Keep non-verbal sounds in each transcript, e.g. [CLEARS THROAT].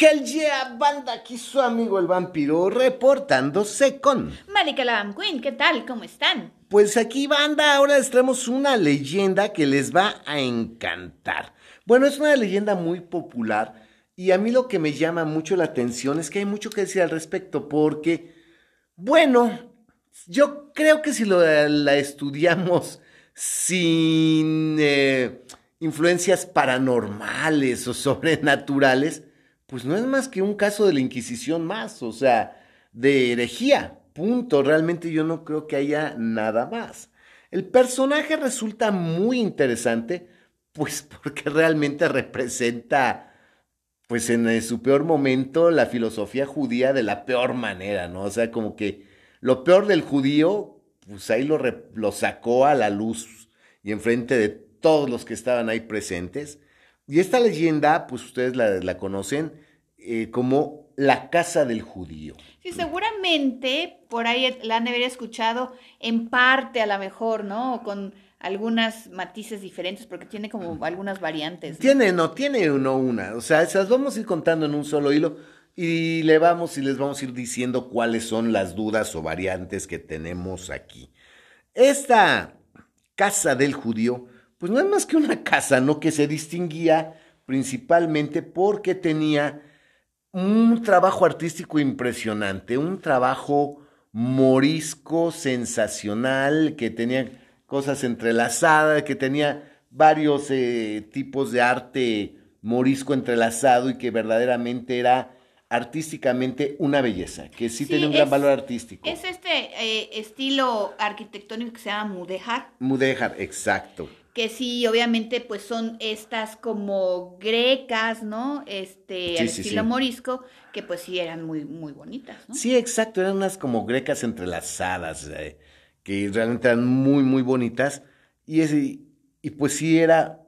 Hell yeah, banda, aquí su amigo el vampiro reportándose con... Malika la Queen, ¿qué tal? ¿Cómo están? Pues aquí, banda, ahora les traemos una leyenda que les va a encantar. Bueno, es una leyenda muy popular y a mí lo que me llama mucho la atención es que hay mucho que decir al respecto porque, bueno, yo creo que si lo, la estudiamos sin eh, influencias paranormales o sobrenaturales, pues no es más que un caso de la Inquisición más, o sea, de herejía, punto. Realmente yo no creo que haya nada más. El personaje resulta muy interesante, pues [LAUGHS] porque realmente representa, pues en su peor momento, la filosofía judía de la peor manera, ¿no? O sea, como que lo peor del judío, pues ahí lo, lo sacó a la luz y enfrente de todos los que estaban ahí presentes. Y esta leyenda, pues ustedes la, conocen eh, como la casa del judío. Sí, seguramente por ahí la han de haber escuchado en parte a lo mejor, ¿no? Con algunas matices diferentes, porque tiene como algunas variantes. Tiene, no, tiene uno una. O sea, esas vamos a ir contando en un solo hilo y le vamos y les vamos a ir diciendo cuáles son las dudas o variantes que tenemos aquí. Esta casa del judío pues no es más que una [LAUGHS] casa, ¿no? Que se distinguía principalmente porque tenía un trabajo artístico impresionante, un trabajo morisco sensacional, que tenía cosas entrelazadas, que tenía varios eh, tipos de arte morisco entrelazado y que verdaderamente era artísticamente una belleza, que sí, tiene un gran valor artístico. Es este eh, estilo arquitectónico que se llama mudéjar. Mudéjar, exacto que sí, obviamente, pues son estas como grecas, ¿no? Este, al estilo morisco, que pues sí eran muy, muy bonitas, ¿no? Sí, exacto, eran unas como grecas entrelazadas, eh, que realmente eran muy, muy bonitas, y, y pues sí era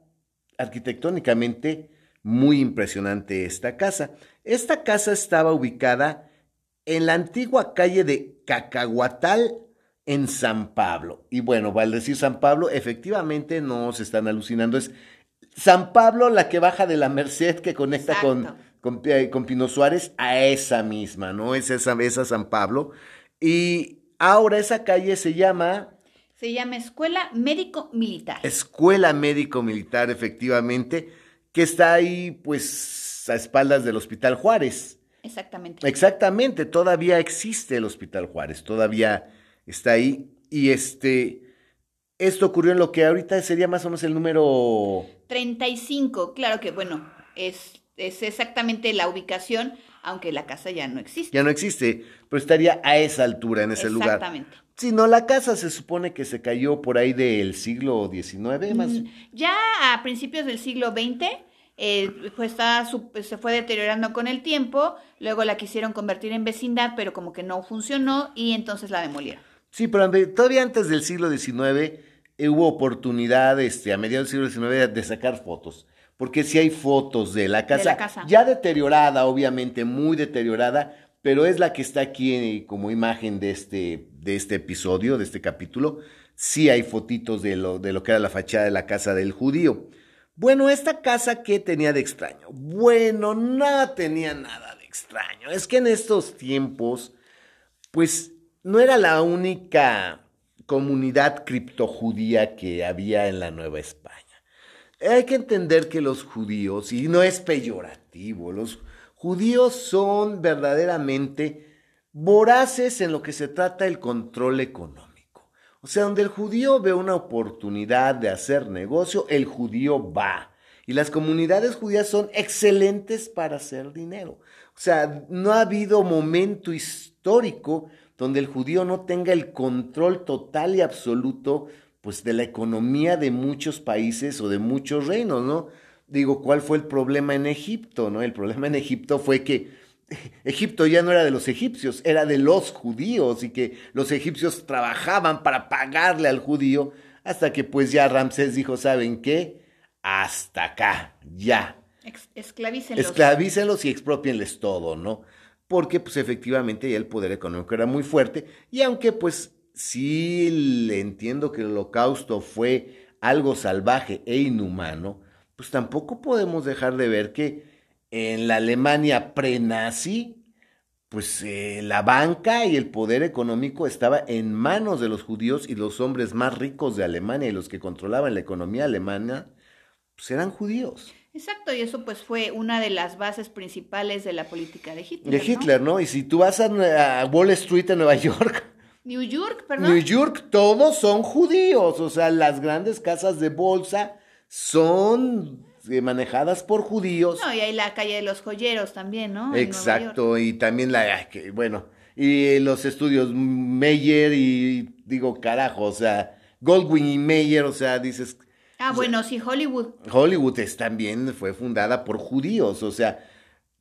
arquitectónicamente muy impresionante esta casa. Esta casa estaba ubicada en la antigua calle de Cacahuatal, en San Pablo. Y bueno, al decir San Pablo, efectivamente no se están alucinando. Es San Pablo la que baja de la Merced que conecta con, con, Pino Suárez a esa misma, ¿no? Es esa, esa San Pablo. Y ahora esa calle se llama... Se llama Escuela Médico Militar. Escuela Médico Militar, efectivamente, que está ahí, pues, a espaldas del Hospital Juárez. Exactamente. Exactamente, todavía existe el Hospital Juárez, todavía está ahí. Y este, esto ocurrió en lo que ahorita sería más o menos el número... 35, claro que bueno, es, es exactamente la ubicación, aunque la casa ya no existe. Ya no existe, pero estaría a esa altura, en ese lugar. Exactamente. Sí, no, la casa se supone que se cayó por ahí del siglo XIX, más. Mm, ya a principios del siglo XX, eh, pues se fue deteriorando con el tiempo, luego la quisieron convertir en vecindad, pero como que no funcionó y entonces la demolieron. Sí, pero todavía antes del siglo XIX eh, hubo oportunidad, este, a mediados del siglo XIX, de sacar fotos. Porque sí hay fotos de la casa, ya deteriorada, obviamente, muy deteriorada, pero es la que está aquí eh, como imagen de este, de este episodio, de este capítulo. Sí hay fotitos de lo, de lo que era la fachada de la casa del judío. Bueno, esta casa, ¿qué tenía de extraño? Bueno, no tenía nada de extraño. Es que en estos tiempos, pues no era la única comunidad criptojudía que había en la Nueva España. Hay que entender que los judíos, y no es peyorativo, los judíos son verdaderamente voraces en lo que se trata del control económico. O sea, donde el judío ve una oportunidad de hacer negocio, el judío va. Y las comunidades judías son excelentes para hacer dinero. O sea, no ha habido momento histórico donde el judío no tenga el control total y absoluto pues de la economía de muchos países o de muchos reinos, ¿no? Digo, ¿cuál fue el problema en Egipto, no? El problema en Egipto fue que [LAUGHS] Egipto ya no era de los egipcios, era de los judíos y que los egipcios trabajaban para pagarle al judío hasta que pues ya Ramsés dijo, ¿saben qué? Hasta acá, ya. esclavícenlos. Esclavícenlos y expropienles todo, ¿no? Porque pues efectivamente el poder económico era muy fuerte y aunque pues sí le entiendo que el holocausto fue algo salvaje e inhumano, pues tampoco podemos dejar de ver que en la Alemania pre-nazi, pues eh, la banca y el poder económico estaba en manos de los judíos y los hombres más ricos de Alemania y los que controlaban la economía alemana, pues eran judíos. Exacto, y eso pues fue una de las bases principales de la política de Hitler. De Hitler, ¿no? Y si tú vas a, Wall Street en Nueva York. [LAUGHS] New York, perdón. New York, todos son judíos, o sea, las grandes casas de bolsa son eh, manejadas por judíos. No, y hay la calle de los joyeros también, ¿no? Exacto, y también la, bueno, y los estudios Meyer y digo, carajo, o sea, Goldwyn y Meyer, o sea, dices Ah, bueno, sí, Hollywood. Hollywood es, también fue fundada por judíos, o sea,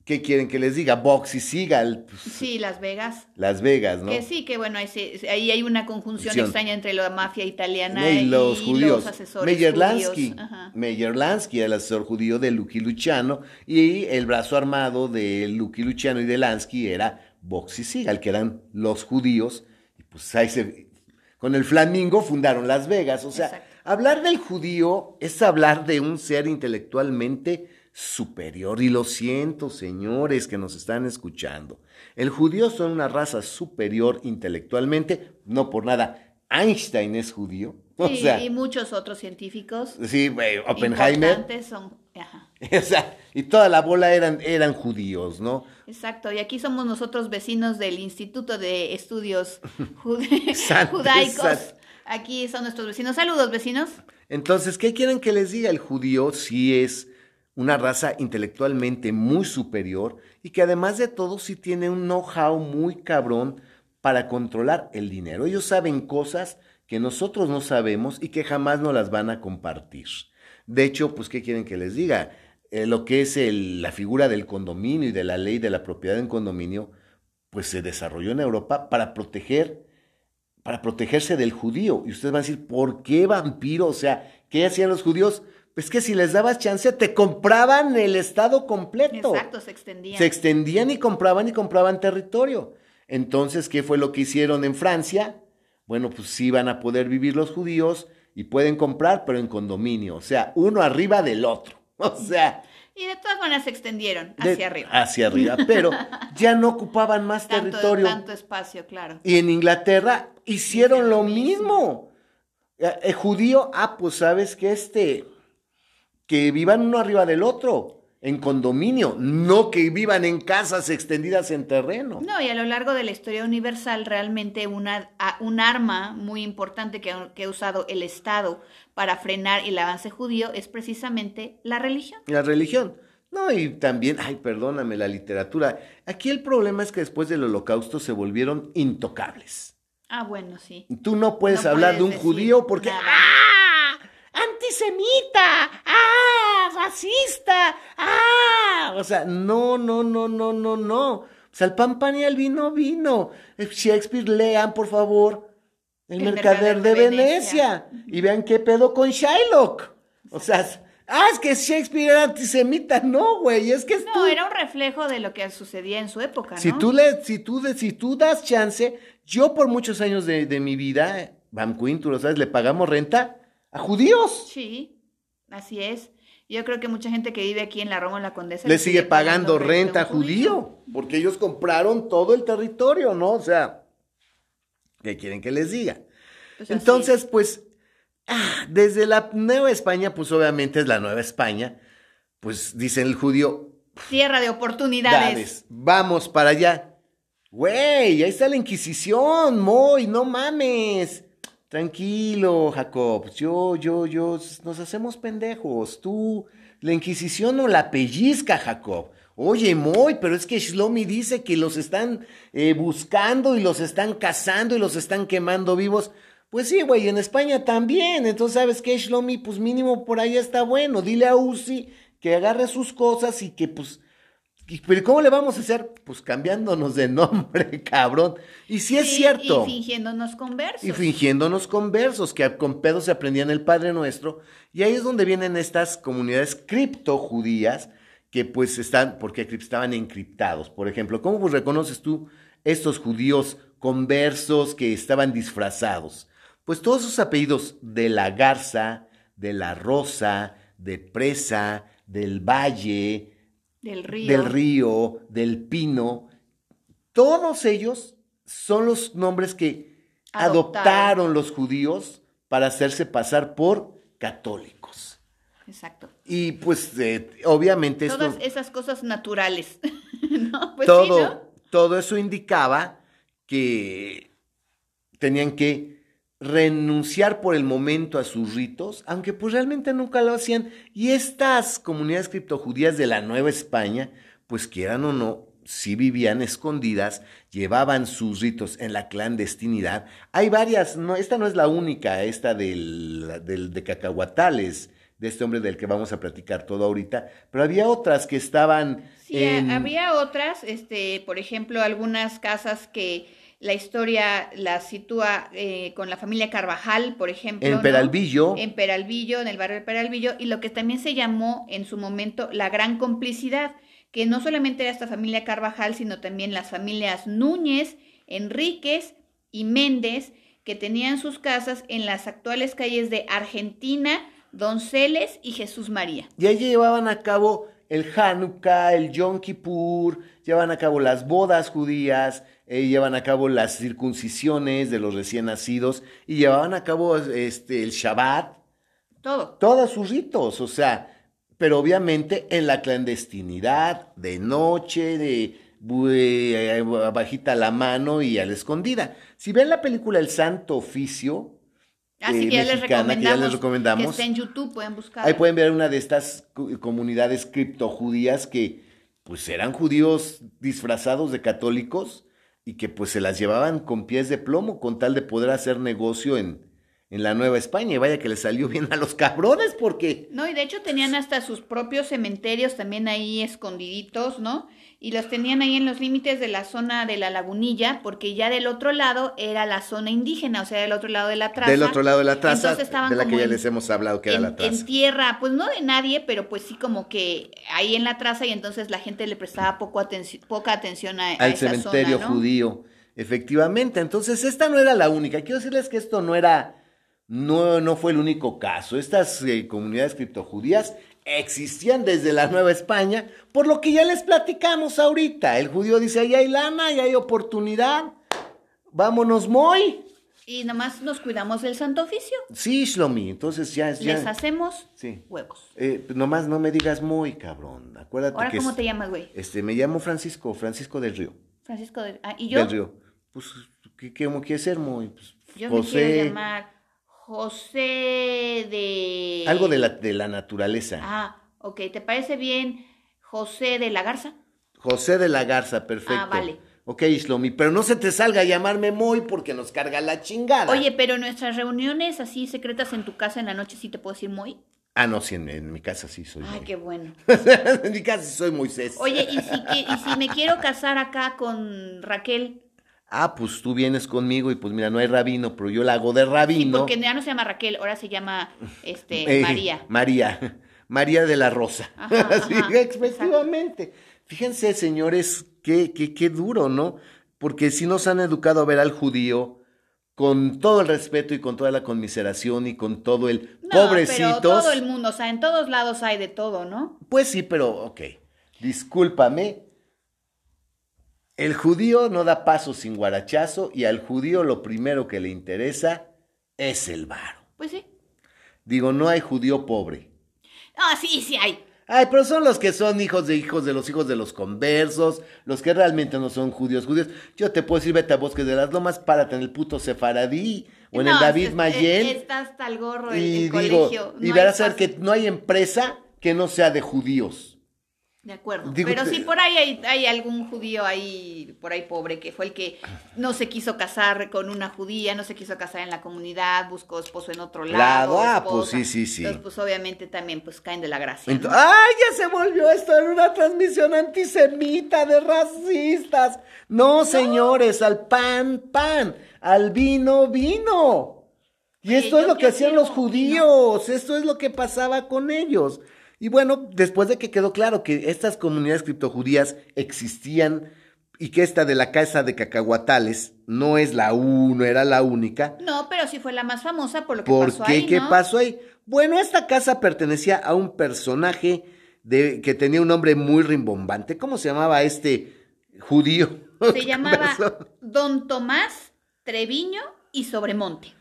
¿qué quieren que les diga? Box y Seagal. Pues, sí, Las Vegas. Las Vegas, ¿no? Que sí, que bueno, ahí, hay una conjunción extraña entre la mafia italiana y, los judíos. Los asesores Meyer Lansky. Meyer Lansky, el asesor judío de Lucky Luciano, y el brazo armado de Lucky Luciano y de Lansky era Box y Seagal, que eran los judíos, y pues ahí se... Con el Flamingo fundaron Las Vegas, o sea... Hablar del judío es hablar de un ser intelectualmente superior. Y lo siento, señores que nos están escuchando. El judío son una raza superior intelectualmente, no por nada. Einstein es judío. [LAUGHS] Sí, y muchos otros científicos. Sí, Oppenheimer. Son, [LAUGHS] o sea, y toda la bola eran, eran judíos, ¿no? Exacto, y aquí somos nosotros vecinos del Instituto de Estudios [LAUGHS] Judaicos Aquí son nuestros vecinos. Saludos, vecinos. Entonces, ¿qué quieren que les diga? El judío sí es una raza intelectualmente muy superior y que además de todo sí tiene un know-how muy cabrón para controlar el dinero. Ellos saben cosas que nosotros no sabemos y que jamás nos las van a compartir. De hecho, pues, ¿qué quieren que les diga? Eh, lo que es la figura del condominio y de la ley de la propiedad en condominio, pues se desarrolló en Europa para proteger para protegerse del judío. Y ustedes van a decir, ¿por qué vampiro? O sea, ¿qué hacían los judíos? Pues que si les dabas chance, te compraban el estado completo. Exacto, se extendían. Se extendían y compraban y compraban territorio. Entonces, ¿qué fue lo que hicieron en Francia? Bueno, pues sí van a poder vivir los judíos y pueden comprar, pero en condominio. O sea, uno arriba del otro. [LAUGHS] O sea, y de todas maneras se extendieron hacia arriba. Hacia arriba, pero ya no ocupaban más territorio. Tanto espacio, claro. Y en Inglaterra hicieron lo mismo. El eh, judío, ah, pues sabes que este, que vivan uno arriba del otro en condominio, no que vivan en casas extendidas en terreno. No, y a lo largo de la historia universal, realmente una, un arma muy importante que ha, usado el Estado para frenar el avance judío es precisamente la religión. La religión. No, y también, ay, perdóname, la literatura. Aquí el problema es que después del holocausto se volvieron intocables. Ah, bueno, sí. Tú no puedes hablar de un judío porque... ¡Ah! ¡Antisemita! ¡Ah! racista, ah, o sea, no, no, no, no, no, no. O sea, el pan, pan y el vino, vino. Eh, Shakespeare, lean, por favor, El, Mercader, de, Venecia. y vean qué pedo con Shylock. O sea, ah, es que Shakespeare era antisemita. No, güey, es que es No, era un reflejo de lo que sucedía en su época, ¿no? Si tú, le, si tú, si tú das chance, yo por muchos años de, de mi vida, Van Quinn, tú lo sabes, le pagamos renta a judíos. Sí, así es. Yo creo que mucha gente que vive aquí en la Roma en la Condesa le, sigue, pagando, renta judío, porque ellos compraron todo el territorio, ¿no? O sea, ¿qué quieren que les diga? Pues Entonces, pues, ah, desde la Nueva España, pues obviamente es la Nueva España, pues dicen el judío. Tierra de oportunidades. vamos para allá. Güey, ahí está la Inquisición, Moy, no mames. Tranquilo, Jacob. Yo, yo, yo, nos hacemos pendejos. Tú, la Inquisición no la pellizca, Jacob. Oye, Moy, pero es que Shlomi dice que los están eh, buscando y los están cazando y los están quemando vivos. Pues sí, güey, en España también. Entonces, ¿sabes qué, Shlomi? Pues mínimo por ahí está bueno. Dile a Uzi que agarre sus cosas y que, pues, ¿Pero cómo le vamos a hacer? Pues cambiándonos de [LAUGHS] nombre, cabrón. Y si es cierto. Y fingiéndonos conversos. Y fingiéndonos conversos, que con pedos se aprendían el Padre Nuestro. Y ahí es donde vienen estas comunidades criptojudías que pues están, porque estaban encriptados. Por ejemplo, ¿cómo pues reconoces tú estos judíos conversos que estaban disfrazados? Pues todos sus apellidos de la Garza, de la Rosa, de Presa, del Valle, del río, del, río, del pino, todos ellos son los nombres que adoptaron, los judíos para hacerse pasar por católicos. Exacto. Y pues eh, obviamente... Todas esas cosas naturales. [LAUGHS] Pues todo, todo eso indicaba que tenían que renunciar por el momento a sus ritos, aunque pues realmente nunca lo hacían. Y estas comunidades criptojudías de la Nueva España, pues quieran o no, si vivían escondidas, llevaban sus ritos en la clandestinidad. Hay varias, no, esta no es la única, esta del, del de Cacahuatales, de este hombre del que vamos a platicar todo ahorita, pero había otras que estaban... Sí, había otras, este, por ejemplo, algunas casas que la historia la sitúa eh, con la familia Carvajal, por ejemplo. En Peralvillo. En Peralvillo, en el barrio de Peralvillo, y lo que también se llamó en su momento la gran complicidad, que no solamente era esta familia Carvajal, sino también las familias Núñez, Enríquez y Méndez, que tenían sus casas en las actuales calles de Argentina, Donceles y Jesús María. Y allí llevaban a cabo el Hanukkah, el Yom Kippur, llevan a cabo las bodas judías, eh, llevan a cabo las circuncisiones de los recién nacidos y llevaban a cabo este, el Shabbat. Todo. Todos sus ritos, o sea, pero obviamente en la clandestinidad, de noche, de eh, bajita la mano y a la escondida. Si ven la película El Santo Oficio, Así que, ya les recomendamos, que está en YouTube, pueden buscar. Ahí pueden ver una de estas comunidades criptojudías que pues eran judíos disfrazados de católicos y que pues se las llevaban con pies de plomo con tal de poder hacer negocio en, en la Nueva España. Y vaya que les salió [LAUGHS] bien a los cabrones porque... No, y de hecho tenían hasta sus propios cementerios también ahí escondiditos, ¿no? Y los tenían ahí en los límites de la zona de la lagunilla, porque ya del otro lado era la zona indígena, o sea, del otro lado de la traza. Del otro lado de la traza, de la que ya les hemos hablado que era la traza. En tierra, pues no de nadie, pero pues sí como que ahí en la traza y entonces la gente le prestaba poco poca atención a, Al cementerio judío, efectivamente. Entonces esta no era la única. Quiero decirles que esto no era no, no fue el único caso. Estas eh, comunidades criptojudías existían desde la Nueva España, por lo que ya les platicamos ahorita. El judío dice, ahí hay lana, ahí hay oportunidad, vámonos muy. Y nomás nos cuidamos del santo oficio. Sí, Shlomi, entonces ya... ya Les hacemos huevos. Eh, nomás no me digas muy, cabrón. Acuérdate ¿Ahora cómo te llamas, güey? Este, me llamo Francisco, Francisco del Río. Francisco del... Ah, ¿y yo? Del Río. Pues, ¿qué, qué, qué ser muy? Pues, yo me quiero llamar... José de... Algo de la, de la naturaleza. Ah, ok. ¿Te parece bien José de la Garza? José de la Garza, perfecto. Ah, vale. Ok, Islomi, pero no se te salga a llamarme Moy porque nos carga la chingada. Oye, pero nuestras reuniones así secretas en tu casa en la noche, ¿sí te puedo decir Moy? Ah, no, sí, en, mi casa sí soy. Ay, qué bueno. [LAUGHS] en mi casa sí soy Moisés. Oye, ¿y si, y si me quiero casar acá con Raquel, ah, pues tú vienes conmigo y pues mira, no hay rabino, pero yo la hago de rabino. Sí, porque ya no se llama Raquel, ahora se llama este, [LAUGHS] eh, María. María, [LAUGHS] María de la Rosa. [LAUGHS] sí, efectivamente. Fíjense, señores, qué, qué, qué duro, ¿no? Porque si nos han educado a ver al judío con todo el respeto y con toda la conmiseración y con todo el no, Pero todo el mundo, o sea, en todos lados hay de todo, ¿no? Pues sí, pero ok. Discúlpame, el judío no da paso sin guarachazo y al judío lo primero que le interesa es el varo. Pues sí. Digo, no hay judío pobre. Ah, sí, sí hay. Ay, pero son los que son hijos de hijos de los hijos de los conversos, los que realmente no son judíos judíos. Yo te puedo decir, vete a Bosques de las Lomas, párate en el puto Sefaradí o en el David Mayel. Está hasta el gorro y el, colegio. y verás a ver que no hay empresa que no sea de judíos. De acuerdo. Pero si por ahí hay, algún judío ahí, por ahí pobre, que fue el que no se quiso casar con una judía, no se quiso casar en la comunidad, buscó esposo en otro lado. ah, pues sí, sí, sí. Entonces, pues obviamente también pues caen de la gracia. ¡Ay, ya se volvió esto en una transmisión antisemita de racistas! No, señores, al pan, pan, al vino, vino. Y esto es lo que hacían los judíos, esto es lo que pasaba con ellos. Y bueno, después de que quedó claro que estas comunidades criptojudías existían y que esta de la casa de cacahuatales no es la uno, era la única. No, pero sí fue la más famosa por lo que pasó qué? ahí. ¿Qué pasó ahí? Bueno, esta casa pertenecía a un personaje de, que tenía un nombre muy rimbombante. ¿Cómo se llamaba este judío? Se [LAUGHS] llamaba Don Tomás Treviño y Sobremonte.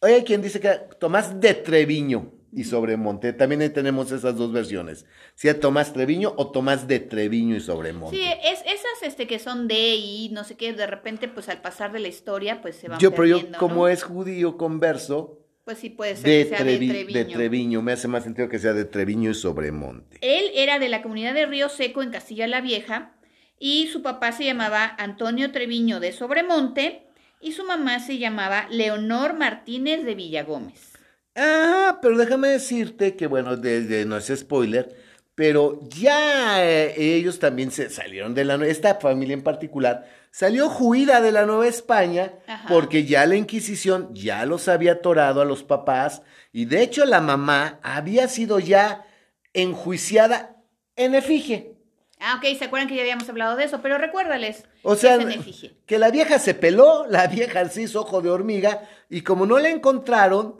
Oye, ¿quién dice que Tomás de Treviño y Sobremonte. También tenemos esas dos versiones. Sea Tomás Treviño o Tomás de Treviño y Sobremonte. Sí, es, esas este, que son de y no sé qué, de repente, pues al pasar de la historia, pues se van Yo, pero yo, como es judío converso. Pues sí, puede ser de, que sea de Treviño. De Treviño, me hace más sentido que sea de Treviño y Sobremonte. Él era de la comunidad de Río Seco en Castilla la Vieja y su papá se llamaba Antonio Treviño de Sobremonte y su mamá se llamaba Leonor Martínez de Villagómez. Ah, pero déjame decirte que, bueno, desde no es spoiler, pero ya eh, ellos también se salieron de la esta familia en particular salió juida de la Nueva España porque ya la Inquisición ya los había atorado a los papás y de hecho la mamá había sido ya enjuiciada en efigie. Ah, ok, se acuerdan que ya habíamos hablado de eso, pero recuérdales. O sea, que la vieja se peló, la vieja se hizo ojo de hormiga y como no la encontraron,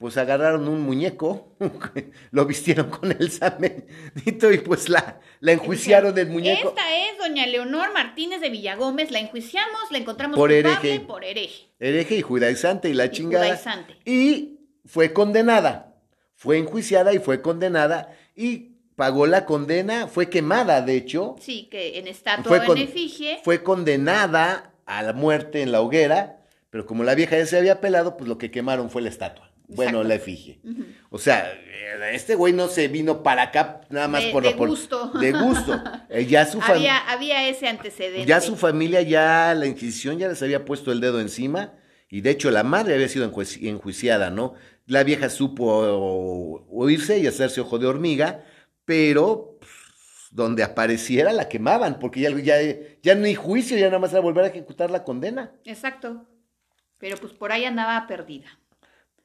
pues agarraron un muñeco, [LAUGHS] lo vistieron con el samenito [LAUGHS] y pues la, la enjuiciaron del muñeco. Esta es doña Leonor Martínez de Villagómez, la enjuiciamos, la encontramos por hereje. por hereje. Hereje y judaizante y la y chingada. Y fue condenada, fue enjuiciada y fue condenada y pagó la condena, fue quemada de hecho. Sí, que en estatua fue en efigie. Fue condenada a la muerte en la hoguera, pero como la vieja ya se había pelado, pues lo que quemaron fue la estatua. Bueno, la efigie. O sea, este güey no se vino para acá nada más por, de gusto. De gusto. [LAUGHS] Eh, ya su había, había ese antecedente. Ya su familia, ya la Inquisición ya les había puesto el dedo encima. Y de hecho la madre había sido enjuiciada, ¿no? La vieja supo oírse y hacerse ojo de hormiga, pero pues, donde apareciera la quemaban, porque ya, ya, ya no hay juicio, ya nada más era volver a ejecutar la condena. Exacto. Pero pues por ahí andaba perdida.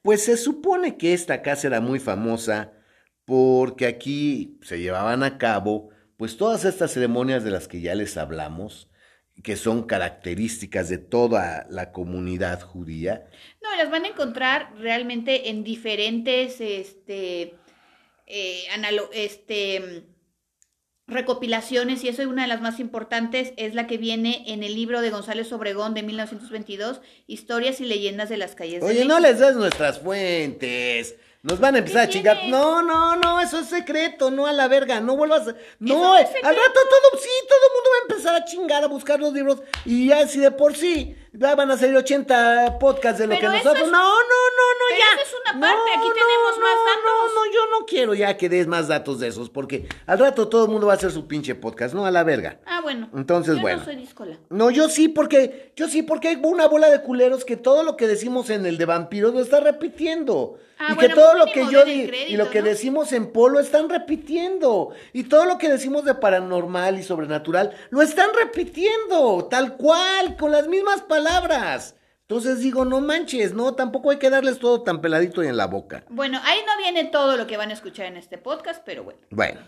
Pues se supone que esta casa era muy famosa porque aquí se llevaban a cabo pues todas estas ceremonias de las que ya les hablamos, que son características de toda la comunidad judía. No, las van a encontrar realmente en diferentes, este, eh, este, recopilaciones y eso es una de las más importantes, es la que viene en el libro de González Obregón de 1922, Historias y leyendas de las calles. Oye, no les des nuestras fuentes. Nos van a empezar a chingar. No, no, no, eso es secreto, no a la verga, no vuelvas a... No, al rato todo, sí, todo el mundo va a empezar a chingar, a buscar los libros y ya si de por sí van a salir 80 podcasts de lo que nosotros... no, no, no, no, ya. Eso es una parte, aquí tenemos más datos. No, no, yo no quiero ya que des más datos de esos, porque al rato todo el mundo va a hacer su pinche podcast, no a la verga. Ah, bueno. Entonces, yo bueno. no soy discola. No, yo sí, porque, yo sí, porque hay una bola de culeros que todo lo que decimos en el de vampiros lo está repitiendo. Ah, y que todo pues lo que yo digo y lo que decimos en Polo están repitiendo. Y todo lo que decimos de paranormal y sobrenatural lo están repitiendo, tal cual, con las mismas palabras. Entonces digo, no manches, no, tampoco hay que darles todo tan peladito y en la boca. Bueno, ahí no viene todo lo que van a escuchar en este podcast, pero bueno. Bueno,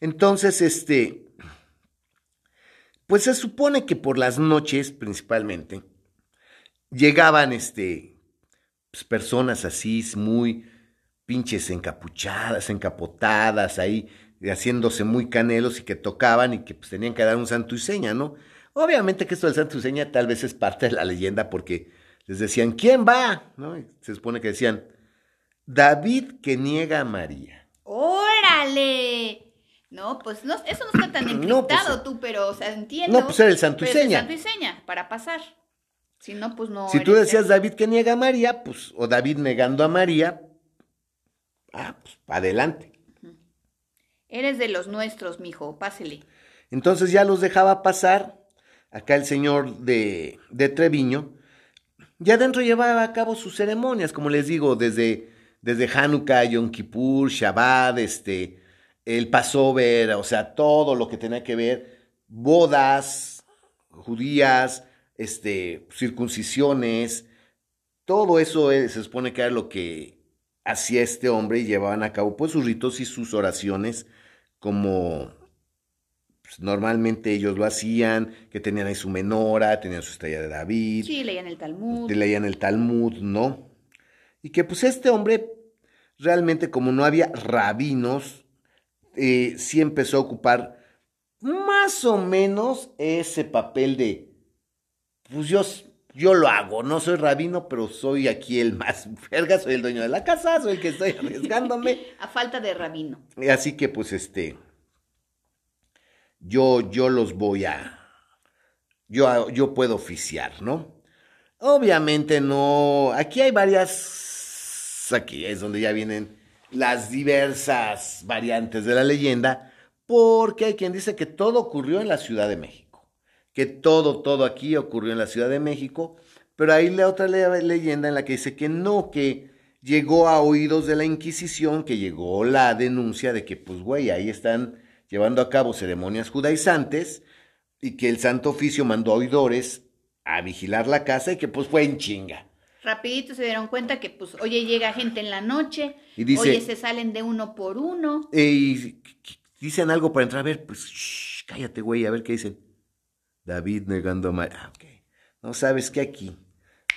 entonces, este, pues se supone que por las noches, principalmente, llegaban, este, pues, personas así muy pinches encapuchadas, encapotadas ahí, haciéndose muy canelos y que tocaban y que pues tenían que dar un santo y seña, ¿no? Obviamente que esto del santo y seña tal vez es parte de la leyenda porque les decían, ¿quién va? ¿No? se supone que decían, David que niega a María. ¡Órale! No, pues no, eso no está tan [CLEARS THROAT] pues, encriptado tú, pero, o sea, entiendo. No, pues era el santo y seña. El santo y seña, para pasar. Si no, pues no. Si tú decías David que niega a María, pues, o David negando a María, ah, pues, adelante. Eres de los nuestros, mijo, pásele. Entonces ya los dejaba pasar. Acá el señor de, de Treviño, ya adentro llevaba a cabo sus ceremonias, como les digo, desde, desde Hanukkah, Yom Kippur, Shabbat, este, el Passover, o sea, todo lo que tenía que ver, bodas judías, este, circuncisiones, todo eso se supone que era lo que hacía este hombre y llevaban a cabo pues sus ritos y sus oraciones como pues, normalmente ellos lo hacían, que tenían ahí su menora, tenían su estrella de David. Sí, leían el Talmud. Leían el Talmud, ¿no? Y que pues este hombre realmente como no había rabinos, eh, sí empezó a ocupar más o menos ese papel de, pues yo, yo lo hago, no soy rabino, pero soy aquí el más [LAUGHS] verga, soy el dueño de la casa, soy el que estoy [LAUGHS] arriesgándome. a falta de rabino. Así que pues este, yo, yo los voy a, yo, yo puedo oficiar, ¿no? Obviamente no, aquí hay varias, aquí es donde ya vienen las diversas variantes de la leyenda, porque hay quien dice que todo ocurrió en la Ciudad de México, que todo, todo aquí ocurrió en la Ciudad de México, pero hay la otra leyenda en la que dice que no, que llegó a oídos de la Inquisición, que llegó la denuncia de que, pues, güey, ahí están llevando a cabo ceremonias judaizantes y que el Santo Oficio mandó a oidores a vigilar la casa y que, pues, fue en chinga rapidito se dieron cuenta que, pues, oye, llega gente en la noche, y dice, oye, se salen de uno por uno. Y dicen algo para entrar a ver, pues, cállate, güey, a ver qué dicen. David negando mal. Ah, ok. No sabes qué aquí.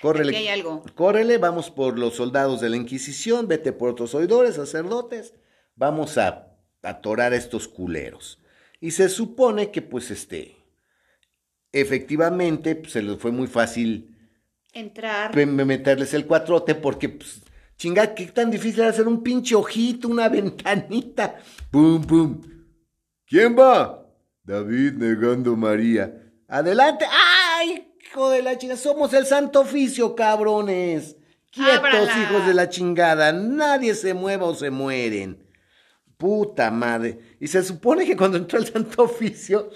Córrele. Aquí hay algo. Córrele, vamos por los soldados de la Inquisición, vete por otros oidores, sacerdotes. Vamos a atorar a estos culeros. Y se supone que, pues, este, efectivamente, pues, se les fue muy fácil entrar. Meterles el cuatrote porque, pues, chinga, qué tan difícil hacer un pinche ojito, una [LAUGHS] ventanita. Pum, pum. ¿Quién va? David negando María. Adelante. ¡Ay, hijo de la chingada! Somos el santo oficio, cabrones. Quietos, hijos de la chingada. Nadie se mueva o se mueren. Puta madre. Y se supone que cuando entró el santo oficio,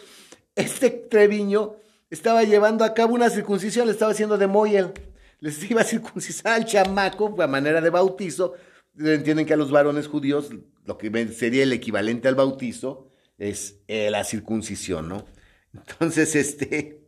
este Treviño estaba llevando a cabo una circuncisión, le estaba haciendo de Moyel. Les iba a circuncisar al chamaco a manera de bautizo. Entienden que a los varones judíos lo que sería el equivalente al bautizo es eh, la circuncisión, ¿no? Entonces, este.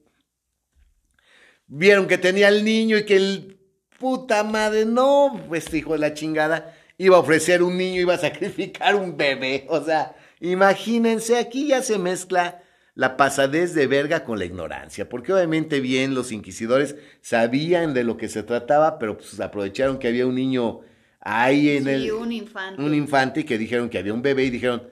Vieron que tenía el niño y que el puta madre, no, pues hijo de la chingada, iba a ofrecer un niño, iba a sacrificar un bebé. O sea, imagínense, aquí ya se mezcla la pasadez de verga con la ignorancia, porque obviamente bien los inquisidores sabían de lo que se trataba, pero pues aprovecharon que había un niño ahí en el... un infante. Un infante y que dijeron que había un bebé y dijeron,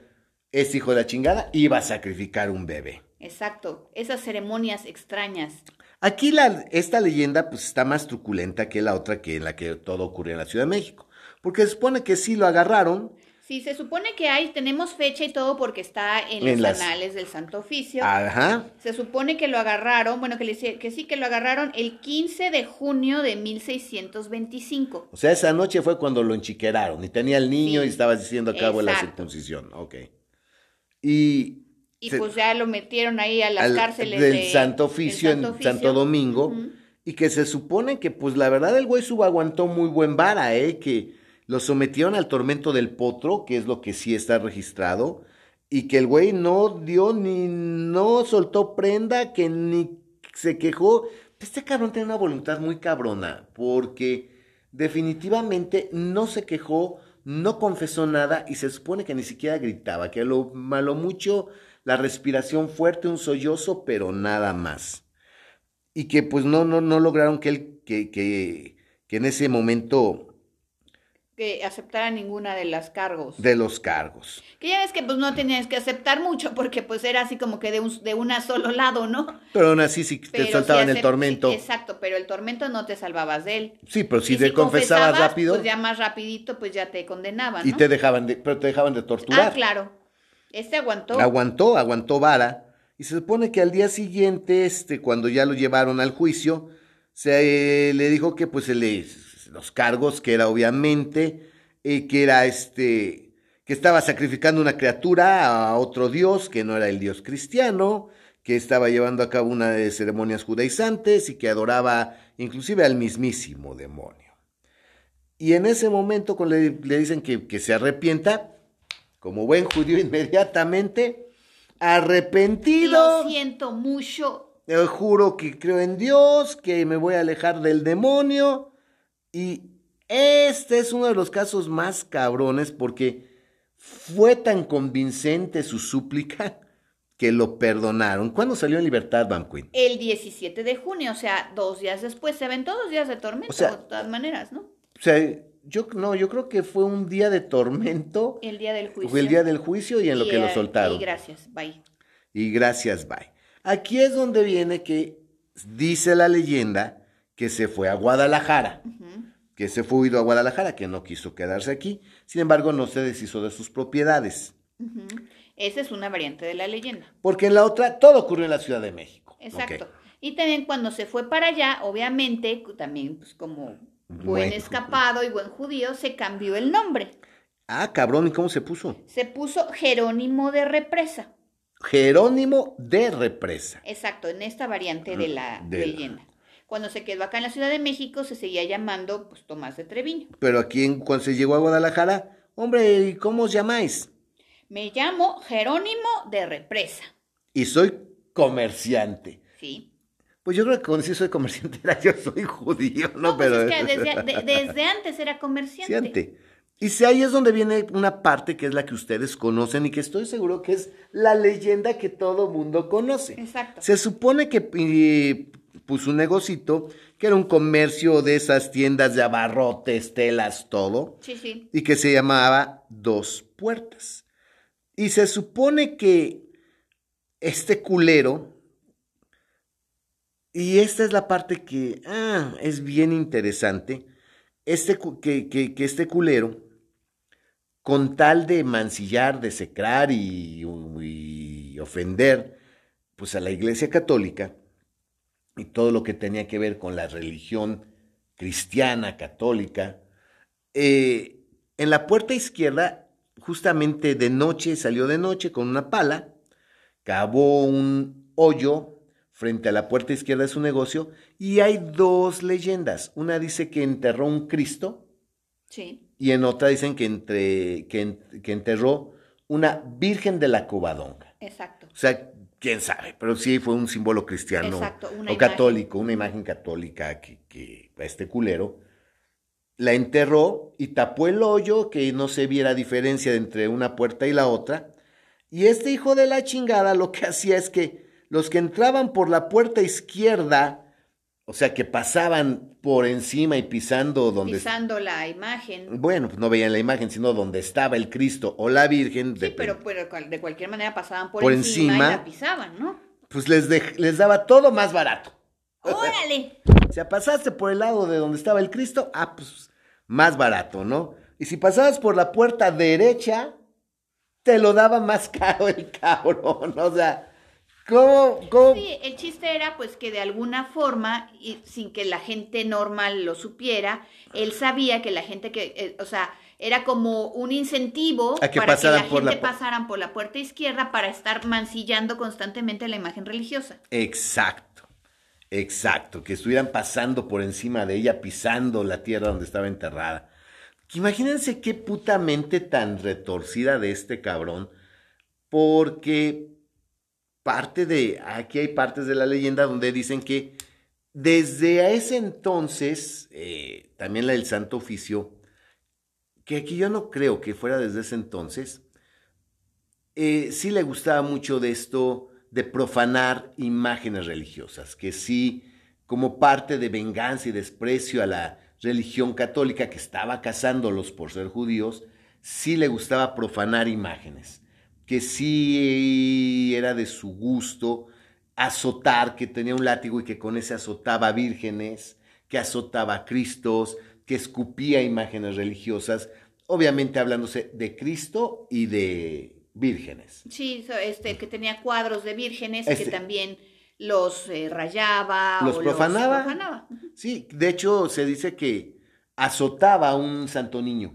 este hijo de la chingada iba a sacrificar un bebé. Exacto, esas ceremonias extrañas. Aquí la, esta leyenda pues está más truculenta que la otra que en la que todo ocurrió en la Ciudad de México, porque se supone que sí lo agarraron, Sí, se supone que hay, tenemos fecha y todo porque está en, los canales del Santo Oficio. Ajá. Se supone que lo agarraron, bueno, que, que sí, que lo agarraron el 15 de junio de 1625. O sea, esa noche fue cuando lo enchiqueraron y tenía el niño y estabas diciendo a cabo la circuncisión. Ok. Y... Y pues ya lo metieron ahí a las cárceles del Santo Oficio en Santo Domingo. Y que se supone que, pues la verdad, el güey subaguantó muy buen vara, ¿eh? Que lo sometieron al tormento del potro, que es lo que sí está registrado, y que el güey no dio ni, no soltó prenda, que ni se quejó. Este cabrón tiene una voluntad muy cabrona, porque definitivamente no se quejó, no confesó nada y se supone que ni siquiera gritaba, que lo malo mucho la respiración fuerte, un sollozo, pero nada más. Y que pues no, no, no lograron que él, que, que, que en ese momento que aceptara ninguna de las cargos. De los cargos. Que ya ves que pues no tenías que aceptar mucho porque pues era así como que de un de una solo lado, ¿no? Pero aún así si te soltaban el tormento. exacto, pero el tormento no te salvabas de él. Sí, pero si te confesabas rápido. Pues ya más rapidito pues ya te condenaban, Y te dejaban de, pero te dejaban de torturar. Ah, claro. Este aguantó. Aguantó, aguantó vara. Y se supone que al día siguiente, este, cuando ya lo llevaron al juicio, se le dijo que pues se le los cargos, que era obviamente, eh, que era este, que estaba sacrificando una criatura a otro dios, que no era el dios cristiano, que estaba llevando a cabo una de ceremonias judaizantes y que adoraba inclusive al mismísimo demonio. Y en ese momento cuando le, dicen que, que, se arrepienta, como buen judío [LAUGHS] inmediatamente, arrepentido. Lo siento mucho. Yo juro que creo en Dios, que me voy a alejar del demonio y este es uno de los casos más cabrones porque fue tan convincente su súplica [LAUGHS] que lo perdonaron. ¿Cuándo salió en libertad Van Quinn? El 17 de junio, o sea, dos días después. Se ven todos días de tormento, de todas maneras, ¿no? O sea, yo no, yo creo que fue un día de tormento. El día del juicio. Fue el día del juicio y en lo que lo soltaron. Y gracias, bye. Y gracias, bye. Aquí es donde viene que dice la leyenda que se fue a Guadalajara, que se fue ido a Guadalajara, que no quiso quedarse aquí. Sin embargo, no se deshizo de sus propiedades. Esa es una variante de la leyenda. Porque en la otra, todo ocurrió en la Ciudad de México. Exacto. Y también cuando se fue para allá, obviamente, también pues como buen, escapado y buen judío, se cambió el nombre. Ah, cabrón, ¿y cómo se puso? Se puso Jerónimo de Represa. Jerónimo de Represa. Exacto, en esta variante de la leyenda. Cuando se quedó acá en la Ciudad de México se seguía llamando pues Tomás de Treviño. Pero aquí en, cuando se llegó a Guadalajara, hombre, ¿y cómo os llamáis? Me llamo Jerónimo de Represa. Y soy comerciante. Sí. Pues yo creo que cuando sí soy comerciante era yo soy judío, ¿no? Pues Pero... es que desde, [LAUGHS] antes era comerciante. Y si ahí es donde viene una parte que es la que ustedes conocen y que estoy seguro que es la leyenda que todo mundo conoce. Exacto. Se supone que puso un negocito que era un comercio de esas tiendas de abarrotes, telas, todo. Sí, sí. Y que se llamaba Dos Puertas. Y se supone que este culero, y esta es la parte que ah, es bien interesante, este, que, que, que, este culero, con tal de mancillar, desecrar y, y ofender pues a la Iglesia Católica, y todo lo que tenía que ver con la religión cristiana, católica. Eh, en la puerta izquierda, justamente de noche, salió de noche con una pala, cavó un hoyo frente a la puerta izquierda de su negocio y hay dos leyendas. Una dice que enterró un Cristo sí. y en otra dicen que, entre, que, que enterró una Virgen de la Covadonga. Exacto. O sea, quién sabe, pero sí fue un símbolo cristiano o católico, una imagen católica que, que este culero la enterró y tapó el hoyo, que no se viera diferencia entre una puerta y la otra. Y este hijo de la chingada lo que hacía es que los que entraban por la puerta izquierda o sea, que pasaban por encima y pisando donde... Pisando la imagen. Bueno, pues no veían la imagen, sino donde estaba el Cristo o la Virgen. Sí, pero, de cualquier manera pasaban por, encima, y la pisaban, ¿no? Pues les, les daba todo más barato. ¡Órale! [LAUGHS] o sea, pasaste por el lado de donde estaba el Cristo, ah, pues más barato, ¿no? Y si pasabas por la puerta derecha, te lo daba más [LAUGHS] caro el cabrón, o sea... ¿Cómo, Sí, el chiste era pues que de alguna forma, y sin que la gente normal lo supiera, él sabía que la gente que, eh, o sea, era como un incentivo para que la gente pasaran por la puerta izquierda para estar mancillando constantemente la imagen religiosa. Exacto, exacto, que estuvieran pasando por encima de ella, pisando la tierra donde estaba enterrada. Imagínense qué puta mente tan retorcida de este cabrón, porque parte de, aquí hay partes de la leyenda donde dicen que desde ese entonces, eh, también la del Santo Oficio, que aquí yo no creo que fuera desde ese entonces, eh, sí le gustaba mucho de esto de profanar imágenes religiosas, que sí, como parte de venganza y desprecio a la religión católica que estaba cazándolos por ser judíos, sí le gustaba profanar imágenes que sí era de su gusto azotar, que tenía un látigo y que con ese azotaba vírgenes, que azotaba a Cristos, que escupía imágenes religiosas, obviamente hablándose de Cristo y de vírgenes. Sí, este, que tenía cuadros de vírgenes que este también los eh, rayaba los, profanaba. Sí, de hecho se dice que azotaba a un santo niño,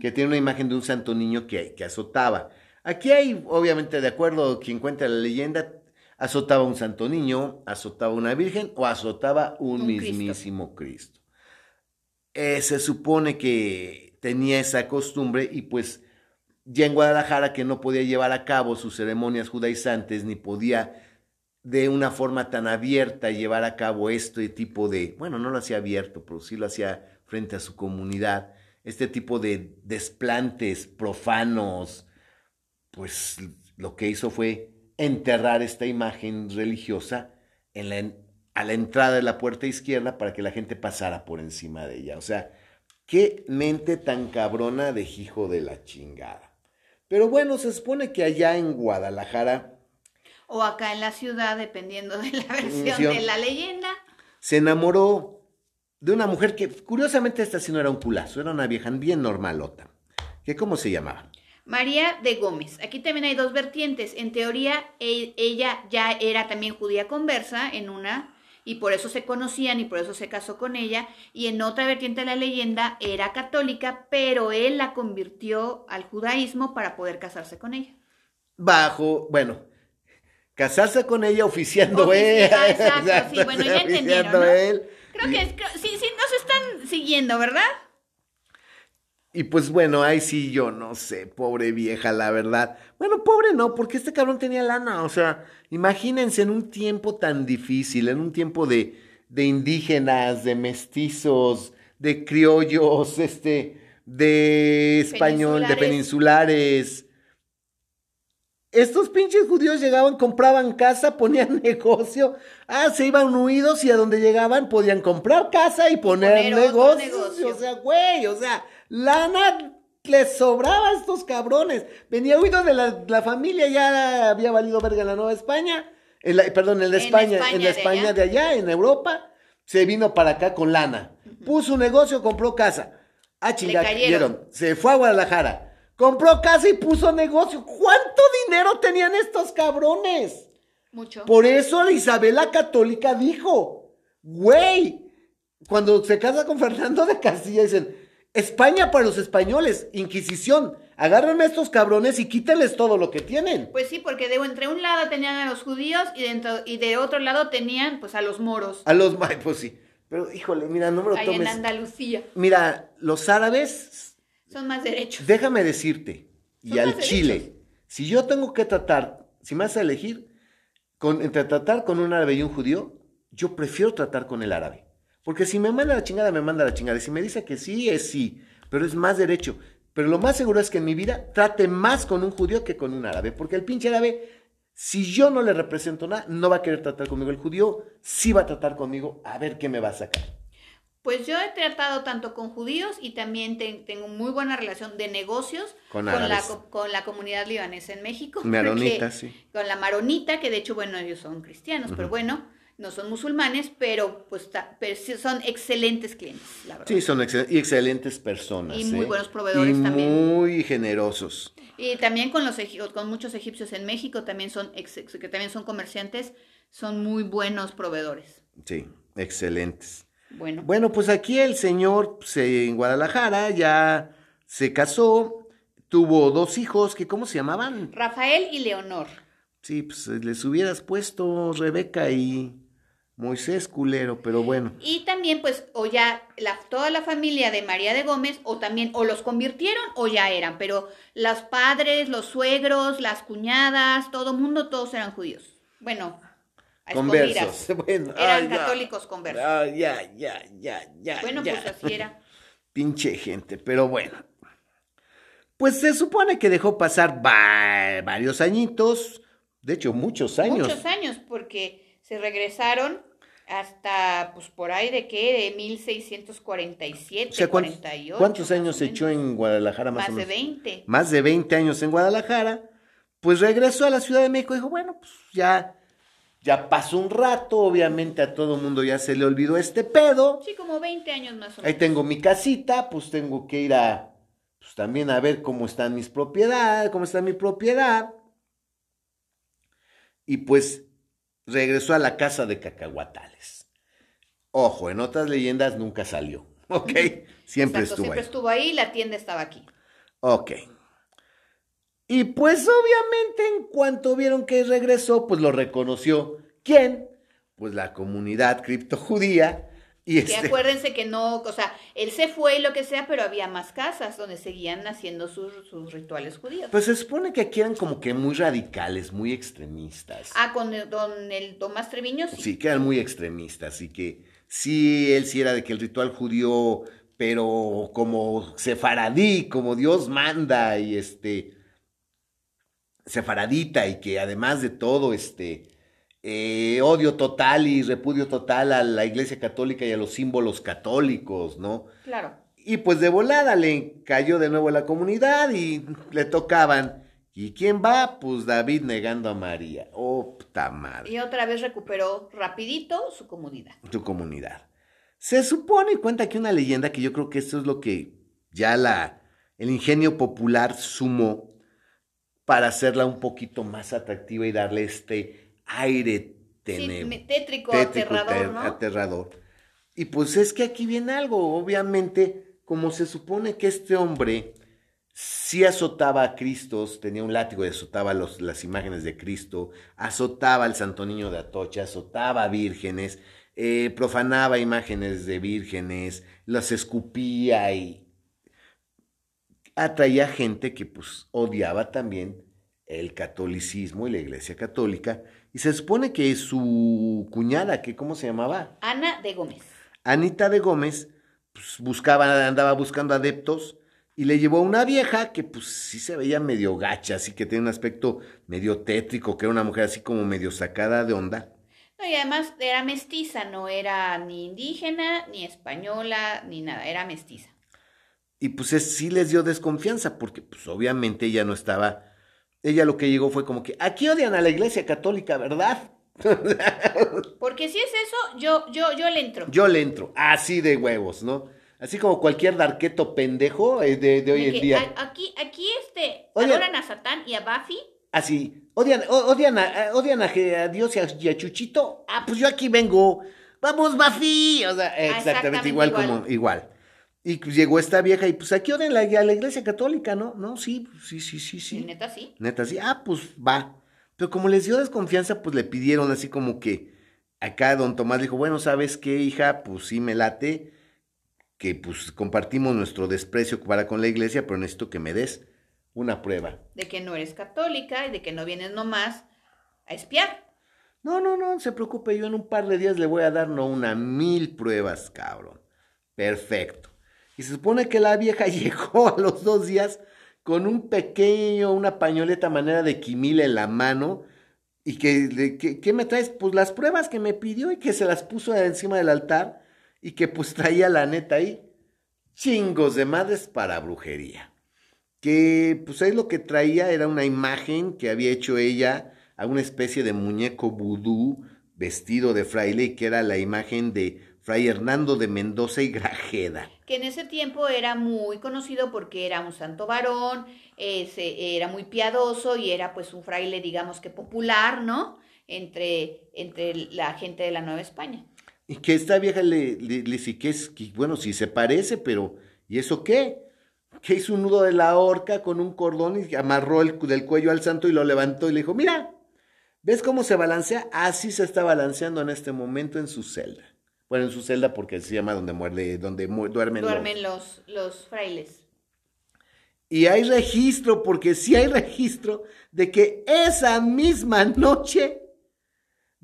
que tiene una imagen de un santo niño que, que azotaba. Aquí hay, obviamente, de acuerdo a quien cuenta la leyenda, azotaba un santo niño, azotaba una virgen o azotaba un, mismísimo Cristo. Eh, se supone que tenía esa costumbre y pues ya en Guadalajara que no podía llevar a cabo sus ceremonias judaizantes ni podía de una forma tan abierta llevar a cabo este tipo de, bueno, no lo hacía abierto, pero sí lo hacía frente a su comunidad, este tipo de desplantes profanos, pues lo que hizo fue enterrar esta imagen religiosa en a la entrada de la puerta izquierda para que la gente pasara por encima de ella. O sea, Qué mente tan cabrona de hijo de la chingada. Pero bueno, se supone que allá en Guadalajara. O acá en la ciudad, dependiendo de la versión de la leyenda. Se enamoró de una mujer que, curiosamente, esta sí no era un culazo, era una vieja bien normalota. ¿Qué cómo se llamaba? María de Gómez. Aquí también hay dos vertientes. En teoría, e, ella ya era también judía conversa en una y por eso se conocían y por eso se casó con ella. Y en otra vertiente de la leyenda era católica, pero él la convirtió al judaísmo para poder casarse con ella. Bajo, bueno, casarse con ella oficiando él. Exacto, [LAUGHS] sí, bueno, ya entendieron. ¿no? Creo que sí, sí, nos están siguiendo, ¿verdad? Y pues bueno, ahí sí yo no sé, pobre vieja, la verdad. Bueno, pobre no, porque este cabrón tenía lana. O sea, imagínense en un tiempo tan difícil, en un tiempo de, de indígenas, de mestizos, de criollos, este, de español, de peninsulares. Estos pinches judíos llegaban, compraban casa, [LAUGHS] ponían negocio. Ah, se iban huidos y a donde llegaban podían comprar casa y poner, negocios. O sea, güey, o sea, Lana les sobraba a estos cabrones. Venía huido de la, familia, ya había valido verga en la Nueva España. perdón, en la España, en la España de allá, en Europa. Se vino para acá con lana. Puso un negocio, compró casa. Ah, chingada, Se fue a Guadalajara. Compró casa y puso negocio. ¿Cuánto dinero tenían estos cabrones? Mucho. Por eso la Isabela Católica dijo, güey, cuando se casa con Fernando de Castilla, dicen, España para los españoles, Inquisición. Agárrenme a estos cabrones y quítenles todo lo que tienen. Pues sí, porque de entre un lado tenían a los judíos y, dentro, y de otro lado tenían pues a los moros. A los, pues sí. Pero híjole, mira, no me lo Ahí en Andalucía. Mira, los árabes... Son más derechos. Déjame decirte, y al Chile, si yo tengo que tratar, si me vas a elegir, con, entre tratar con un árabe y un judío, yo prefiero tratar con el árabe. Porque si me manda la chingada, me manda la chingada. Y si me dice que sí, es sí. Pero es más derecho. Pero lo más seguro es que en mi vida trate más con un judío que con un árabe. Porque el pinche árabe, si yo no le represento nada, no va a querer tratar conmigo. El judío sí va a tratar conmigo a ver qué me va a sacar. Pues yo he tratado tanto con judíos y también tengo muy buena relación de negocios con, la, con la comunidad libanesa en México. [LAUGHS] Maronita, sí. Con la maronita, que de hecho, bueno, ellos son cristianos, pero bueno, no son musulmanes, pero pues son excelentes clientes, la verdad. Sí, son y excelentes personas. Y muy ¿eh? buenos proveedores también. Muy generosos. Y también con los con muchos egipcios en México también son que también son comerciantes, son muy buenos proveedores. Sí, excelentes. Bueno. Bueno, pues aquí el señor pues, en Guadalajara ya se casó, tuvo dos hijos que ¿cómo se llamaban? Rafael y Leonor. Sí, pues les hubieras puesto Rebeca y Moisés culero, pero bueno. Y también, pues, o ya la, toda la familia de María de Gómez, o también, o los convirtieron o ya eran, pero los padres, los suegros, las cuñadas, todo mundo, todos eran judíos. Bueno, a conversos. eran católicos conversos. Ah, ya, ya, ya, ya. Bueno, pues así era. [LAUGHS] Pinche gente, pero bueno. Pues se supone que dejó pasar varios añitos, de hecho, muchos años. Muchos años, porque se regresaron hasta, pues por ahí de qué, de 1647, o sea, ¿cuántos, 48. ¿Cuántos años se echó en Guadalajara más, más o menos? de 20. Más de 20 años en Guadalajara. Pues regresó a la Ciudad de México y dijo, bueno, pues ya, ya pasó un rato, obviamente a todo mundo ya se le olvidó este pedo. Sí, como 20 años más o menos. Ahí tengo mi casita, pues tengo que ir a, pues también a ver cómo están mis propiedades, cómo está mi propiedad. Y pues regresó a la casa de cacahuatales. Ojo, en otras leyendas nunca salió, [LAUGHS] ¿ok? Siempre estuvo siempre estuvo ahí, la tienda estaba aquí. Ok. Y pues obviamente en cuanto vieron que regresó, pues lo reconoció. ¿Quién? Pues la comunidad criptojudía y que este acuérdense que no, o sea, él se fue y lo que sea, pero había más casas donde seguían haciendo sus, rituales judíos. Pues se supone que aquí eran como que muy radicales, muy extremistas. Ah, con el, don el Tomás Treviño, sí. Sí, que eran muy extremistas y que sí, él sí era de que el ritual judío, pero como sefaradí, como Dios manda y este, sefaradita y que además de todo, este, eh, odio total y repudio total a la Iglesia Católica y a los símbolos católicos, ¿no? Claro. Y pues de volada le cayó de nuevo la comunidad y le tocaban. ¿Y quién va? Pues David negando a María. Oh, puta madre. Y otra vez recuperó rapidito su comunidad. Su comunidad. Se supone y cuenta que una leyenda que yo creo que esto es lo que ya la, el ingenio popular sumó para hacerla un poquito más atractiva y darle este aire tétrico, aterrador, ¿no? aterrador. Y pues es que aquí viene algo, obviamente, como se supone que este hombre sí azotaba a Cristo, tenía un látigo y azotaba los, las imágenes de Cristo, azotaba al Santo Niño de Atocha, azotaba a vírgenes, eh, profanaba imágenes de vírgenes, las escupía y atraía gente que pues odiaba también el catolicismo y la iglesia católica. Y se supone que su cuñada, que ¿cómo se llamaba? Ana de Gómez. Anita de Gómez, pues buscaba, andaba buscando adeptos y le llevó a una vieja que pues sí se veía medio gacha, así que tenía un aspecto medio tétrico, que era una mujer así como medio sacada de onda. No, y además era mestiza, no era ni indígena, ni española, ni nada, era mestiza. Y pues sí les dio desconfianza, porque pues obviamente ella no estaba, ella lo que llegó fue como que, aquí odian a la iglesia católica, ¿verdad? [LAUGHS] porque si es eso, yo, yo, yo le entro. Yo le entro, así de huevos, ¿no? Así como cualquier darqueto pendejo eh, de, hoy en día. Aquí, aquí este, adoran a Satán y a Buffy. Así, odian, odian, a, odian a, Dios y a, Chuchito. Ah, pues yo aquí vengo. Vamos, Buffy. O sea, exactamente, igual, como, igual. Y pues llegó esta vieja y pues aquí odian la, a la iglesia católica, ¿no? No, sí, sí, sí, sí, sí. Neta sí. Neta sí. Ah, pues va. Pero como les dio desconfianza, pues le pidieron así como que acá don Tomás dijo, bueno, ¿sabes qué, hija? Pues sí me late que pues compartimos nuestro desprecio para con la iglesia, pero necesito que me des una prueba. De que no eres católica y de que no vienes nomás a espiar. No, no, no, se preocupe, yo en un par de días le voy a dar no una mil pruebas, cabrón. Perfecto. Y se supone que la vieja [LAUGHS] llegó a los dos días con un pequeño, una pañoleta manera de quimil en la mano. ¿Y que, me traes? Pues las pruebas que me pidió y que se las puso encima del altar y que pues traía la neta ahí chingos de madres para brujería. Que pues ahí lo que traía era una imagen que había hecho ella a una especie de muñeco vudú vestido de fraile y que era la imagen de Fray Hernando de Mendoza y Grajeda. Que en ese tiempo era muy conocido porque era un santo varón, era muy piadoso y era pues un fraile digamos que popular, ¿no? Entre, entre la gente de la Nueva España. Y que esta vieja le, dice que es, que, bueno, sí se parece, pero ¿y eso qué? Que hizo un nudo de la horca con un cordón y amarró el, del cuello al santo y lo levantó y le dijo, mira, ¿ves cómo se balancea? Así se está balanceando en este momento en su celda. Bueno, en su celda porque se llama donde, muerde, donde duermen, duermen los, los frailes. Y hay registro, porque sí hay registro, de que esa misma noche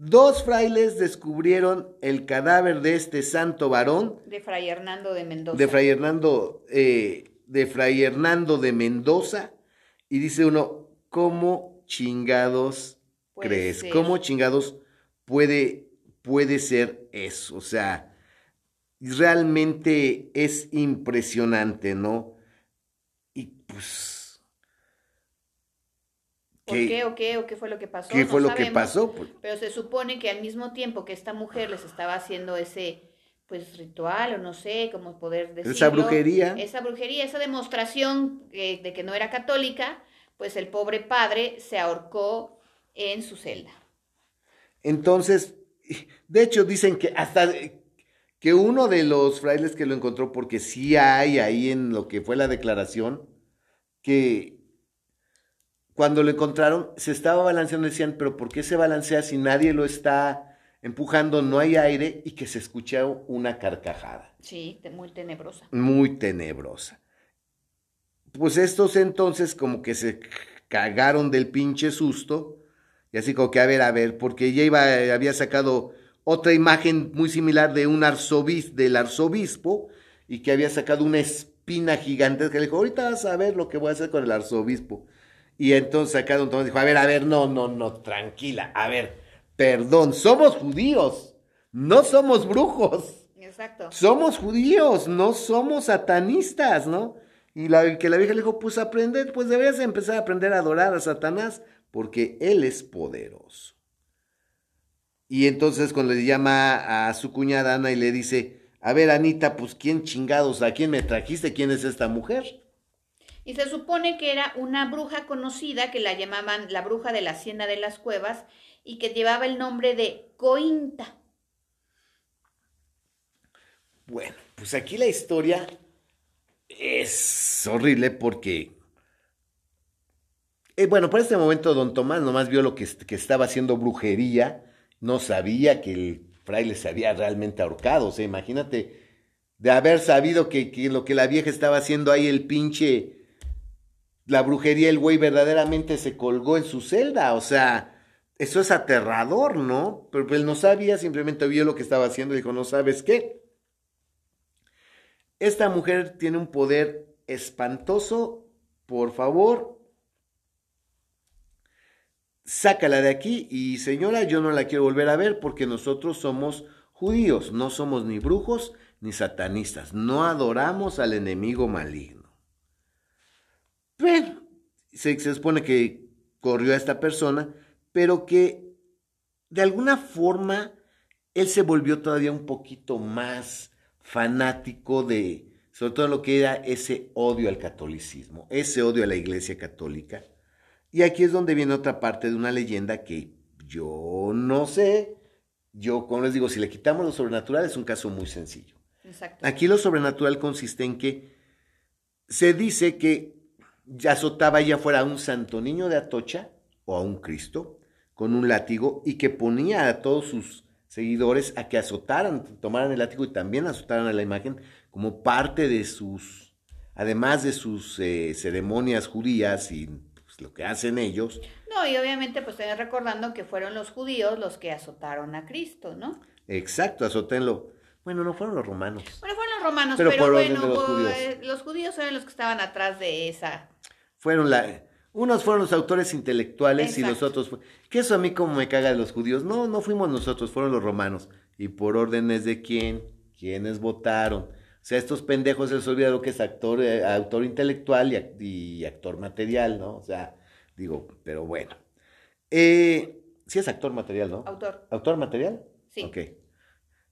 Dos frailes descubrieron el cadáver de este santo varón. De Fray Hernando de Mendoza. De Fray Hernando, eh, de Fray Hernando de Mendoza. Y dice uno, ¿cómo chingados crees? ¿Cómo chingados puede, puede ser eso? O sea, realmente es impresionante, ¿no? Y pues ¿Por qué o qué o qué fue lo que pasó? ¿Qué fue lo que pasó? Pues pero se supone que al mismo tiempo que esta mujer les estaba haciendo ese pues ritual o no sé cómo poder decirlo. Esa brujería. Esa brujería, esa demostración de que no era católica, pues el pobre padre se ahorcó en su celda. Entonces, de hecho dicen que hasta que uno de los frailes que lo encontró, porque sí hay ahí en lo que fue la declaración, que cuando lo encontraron, se estaba balanceando, decían, pero ¿por qué se balancea si nadie lo está empujando, no hay aire y que se escucha una carcajada? Sí, muy tenebrosa. Muy tenebrosa. Pues estos entonces como que se cagaron del pinche susto y así como que a ver, a ver, porque ella iba, había sacado otra imagen muy similar de un arzobispo, del arzobispo y que había sacado una espina gigantesca. Le dijo, ahorita vas a ver lo que voy a hacer con el arzobispo. Y entonces acá don Tomás dijo, a ver, a ver, no, no, no, tranquila, a ver, perdón, somos judíos, no somos brujos. Exacto. Somos judíos, no somos satanistas, ¿no? Y la, que la vieja le dijo, pues aprender, pues deberías empezar a aprender a adorar a Satanás, porque él es poderoso. Y entonces cuando le llama a su cuñada Ana y le dice, a ver Anita, pues quién chingados, a quién me trajiste, quién es esta mujer. Y se supone que era una bruja conocida que la llamaban la bruja de la hacienda de las cuevas y que llevaba el nombre de Cointa. Bueno, pues aquí la historia es horrible porque, eh, bueno, por este momento don Tomás nomás vio lo que, que, estaba haciendo brujería, no sabía que el fraile se había realmente ahorcado, o sea, imagínate de haber sabido que, que lo que la vieja estaba haciendo ahí, el pinche, la brujería, el güey verdaderamente se colgó en su celda, o sea, eso es aterrador, ¿no? Pero él no sabía, simplemente vio lo que estaba haciendo y dijo, no sabes qué, esta mujer tiene un poder espantoso. Por favor, sácala de aquí y señora, yo no la quiero volver a ver porque nosotros somos judíos, no somos ni brujos ni satanistas, no adoramos al enemigo maligno. Se, se supone que corrió a esta persona, pero que de alguna forma él se volvió todavía un poquito más fanático de, sobre todo lo que era ese odio al catolicismo, ese odio a la iglesia católica. Y aquí es donde viene otra parte de una leyenda que yo no sé, yo como les digo, si le quitamos lo sobrenatural es un caso muy sencillo. Aquí lo sobrenatural consiste en que se dice que ya azotaba ya fuera a un santo niño de Atocha o a un Cristo con un látigo y que ponía a todos sus seguidores a que azotaran, tomaran el látigo y también azotaran a la imagen como parte de sus, además de sus eh, ceremonias judías y lo que hacen ellos. No, y obviamente pues estoy recordando que fueron los judíos los que azotaron a Cristo, ¿no? Exacto, azotenlo. Bueno, no fueron los romanos. Bueno, fueron los romanos, pero, bueno, los, judíos. los judíos eran los que estaban atrás de esa. Fueron la, unos fueron los autores intelectuales y los otros... Que eso a mí como me caga de los judíos. No, no fuimos nosotros, fueron los romanos. ¿Y por órdenes de quién? ¿Quiénes votaron? O sea, estos pendejos se les olvida lo que es actor, eh, autor intelectual y, actor material, ¿no? O sea, digo, pero bueno. Eh, sí es actor material, ¿no? Autor. ¿Autor material? Sí. Ok.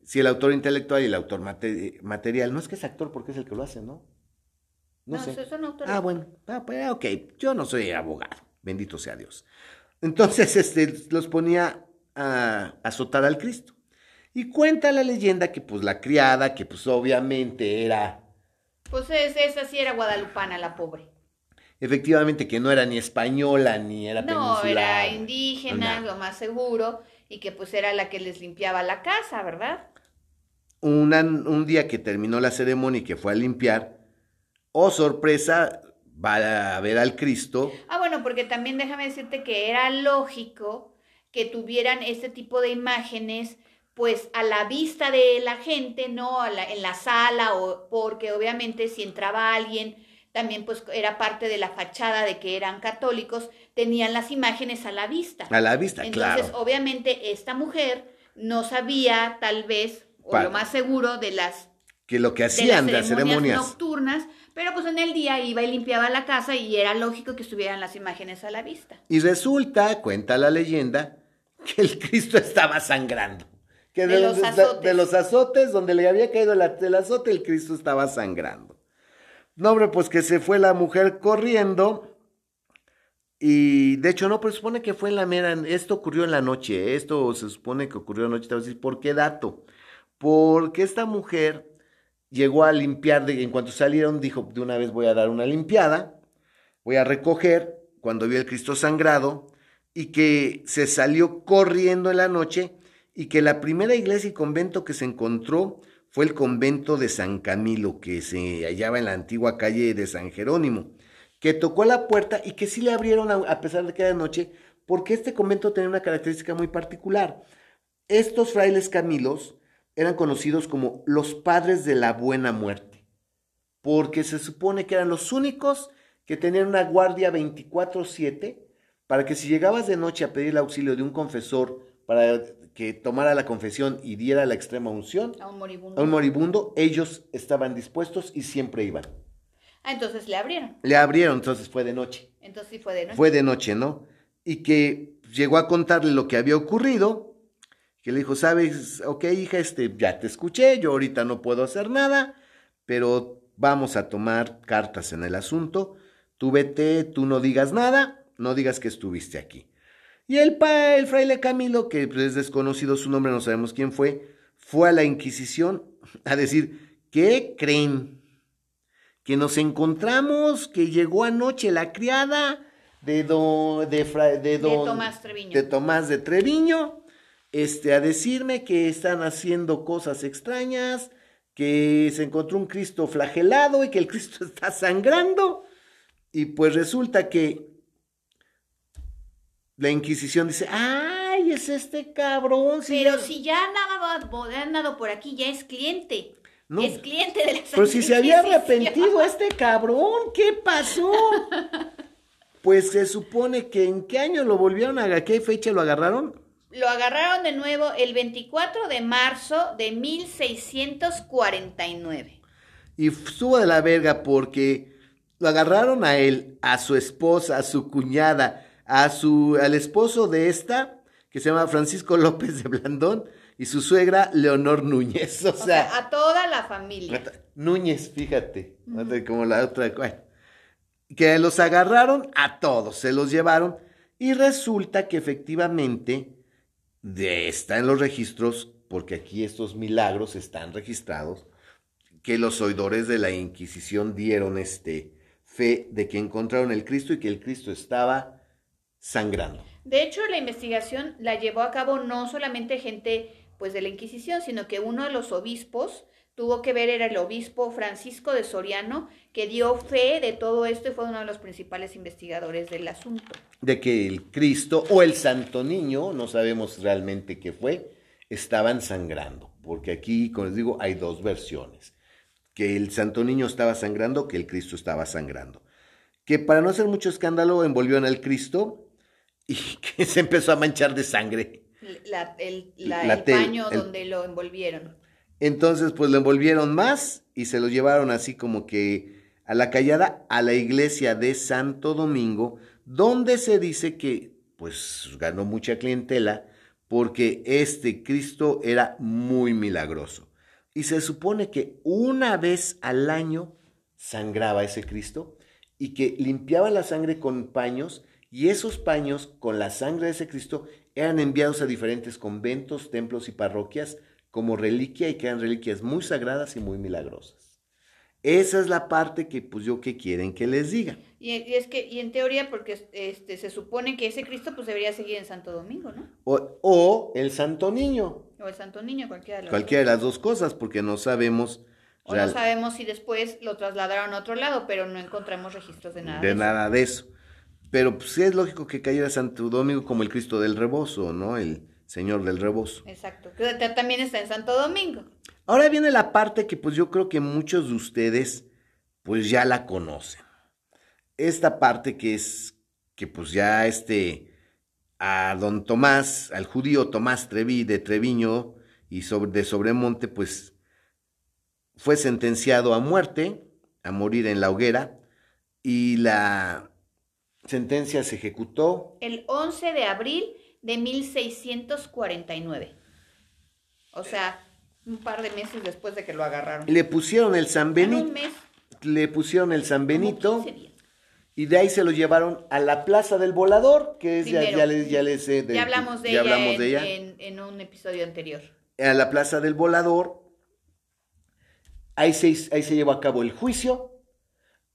Si el autor intelectual y el autor material, no es que es actor porque es el que lo hace, ¿no? No, sé. Ah, bueno. Ah, pues, ok. Yo no soy abogado. Bendito sea Dios. Entonces, este, los ponía a azotar al Cristo. Y cuenta la leyenda que, pues, la criada, que, pues, obviamente era... Pues esa sí era guadalupana, la pobre. Efectivamente, que no era ni española, ni era No, era indígena, lo más seguro, y que, pues, era la que les limpiaba la casa, ¿verdad? un día que terminó la ceremonia y que fue a limpiar, oh sorpresa, va a ver al Cristo. Ah, bueno, porque también déjame decirte que era lógico que tuvieran este tipo de imágenes pues a la vista de la gente, ¿no? en la sala, o porque obviamente si entraba alguien, también pues era parte de la fachada de que eran católicos, tenían las imágenes a la vista. A la vista, claro. Entonces, obviamente, esta mujer no sabía, tal vez, o lo más seguro, de las... Que lo que hacían de las ceremonias nocturnas, pero pues en el día iba y limpiaba la casa y era lógico que estuvieran las imágenes a la vista. Y resulta, cuenta la leyenda, que el Cristo estaba sangrando. Que de, los azotes. De, los azotes, donde le había caído el azote, el Cristo estaba sangrando. No, hombre, pues que se fue la mujer corriendo. Y de hecho, no, pero se supone que fue en la mera. Esto ocurrió en la noche. Esto se supone que ocurrió en la noche. Te voy a decir, ¿por qué dato? Porque esta mujer llegó a limpiar, de, en cuanto salieron, dijo, de una vez voy a dar una limpiada, voy a recoger, cuando vio el Cristo sangrado, y que se salió corriendo en la noche, y que la primera iglesia y convento que se encontró fue el convento de San Camilo, que se hallaba en la antigua calle de San Jerónimo, que tocó la puerta y que sí le abrieron a pesar de que era noche, porque este convento tenía una característica muy particular. Estos frailes Camilos eran conocidos como los padres de la buena muerte, porque se supone que eran los únicos que tenían una guardia 24/7 para que si llegabas de noche a pedir el auxilio de un confesor para que tomara la confesión y diera la extrema unción a un moribundo, a un moribundo ellos estaban dispuestos y siempre iban. Ah, entonces le abrieron. Le abrieron, entonces fue de noche. Entonces sí fue de noche. Fue de noche, ¿no? Y que llegó a contarle lo que había ocurrido, que le dijo, sabes, ok hija, este, ya te escuché, yo ahorita no puedo hacer nada, pero vamos a tomar cartas en el asunto, tú vete, tú no digas nada, no digas que estuviste aquí. Y el, pa, el fraile Camilo, que es desconocido su nombre, no sabemos quién fue, fue a la Inquisición a decir, ¿qué creen? Que nos encontramos, que llegó anoche la criada de, don, de, de, Tomás Treviño. de Tomás de Treviño, este, a decirme que están haciendo cosas extrañas, que se encontró un Cristo flagelado y que el Cristo [LAUGHS] está sangrando. Y pues resulta que la Inquisición dice, ay, es este cabrón. Pero si ya ha andado por aquí, ya es cliente. es cliente de la Pero si se había arrepentido este cabrón, ¿qué pasó? [LAUGHS] Pues se supone que en qué año lo volvieron a qué fecha lo agarraron? Lo agarraron de nuevo el 24 de marzo de 1649. Y estuvo de la verga porque lo agarraron a él, a su esposa, a su cuñada, a su al esposo de esta que se llama Francisco López de Blandón y su suegra Leonor Núñez, [LAUGHS] o, sea, a toda la familia. Núñez, fíjate, como la otra, que los agarraron a todos, se los llevaron y resulta que efectivamente de, está en los registros, porque aquí estos milagros están registrados, que los oidores de la Inquisición dieron este fe de que encontraron el Cristo y que el Cristo estaba sangrando. De hecho, la investigación la llevó a cabo no solamente gente pues de la Inquisición, sino que uno de los obispos tuvo que ver era el obispo Francisco de Soriano, que dio fe de todo esto y fue uno de los principales investigadores del asunto. De que el Cristo o el Santo Niño, no sabemos realmente qué fue, estaban sangrando, porque aquí, como les digo, hay dos versiones, que el Santo Niño estaba sangrando, que el Cristo estaba sangrando. Que para no hacer mucho escándalo envolvió en el Cristo y [LAUGHS] que se empezó a manchar de sangre. el, paño donde lo envolvieron. Entonces, pues lo envolvieron más y se lo llevaron así como que a la callada a la iglesia de Santo Domingo, donde se dice que pues ganó mucha clientela porque este Cristo era muy milagroso. Y se supone que una vez al año sangraba ese Cristo y que limpiaba la sangre con paños y esos paños con la sangre de ese Cristo eran enviados a diferentes conventos, templos y parroquias como reliquia y quedan reliquias muy sagradas y muy milagrosas. Esa es la parte que pues yo que quieren que les diga. Y, es que, y en teoría, porque este, se supone que ese Cristo pues debería seguir en Santo Domingo, ¿no? O, el Santo Niño. O el Santo Niño, cualquiera de las Cualquiera de las dos cosas, porque no sabemos... O no sabemos si después lo trasladaron a otro lado, pero no encontramos registros de nada. De, nada de eso. Pero pues es lógico que cayera Santo Domingo como el Cristo del Rebozo, ¿no? El, Señor del Rebozo. Exacto, que también está en Santo Domingo. Ahora viene la parte que pues yo creo que muchos de ustedes pues ya la conocen. Esta parte que es que pues ya este a don Tomás, al judío Tomás Trevi de Treviño y sobre, de Sobremonte pues fue sentenciado a muerte, a morir en la hoguera y la sentencia se ejecutó el 11 de abril de 1649. O sea, un par de meses después de que lo agarraron. Le pusieron el San Benito. Le pusieron el San Benito. Y de ahí se lo llevaron a la Plaza del Volador, que es ya, ya, les, ya les ya hablamos de ella, en, un episodio anterior. A la Plaza del Volador. Ahí se, ahí se llevó a cabo el juicio.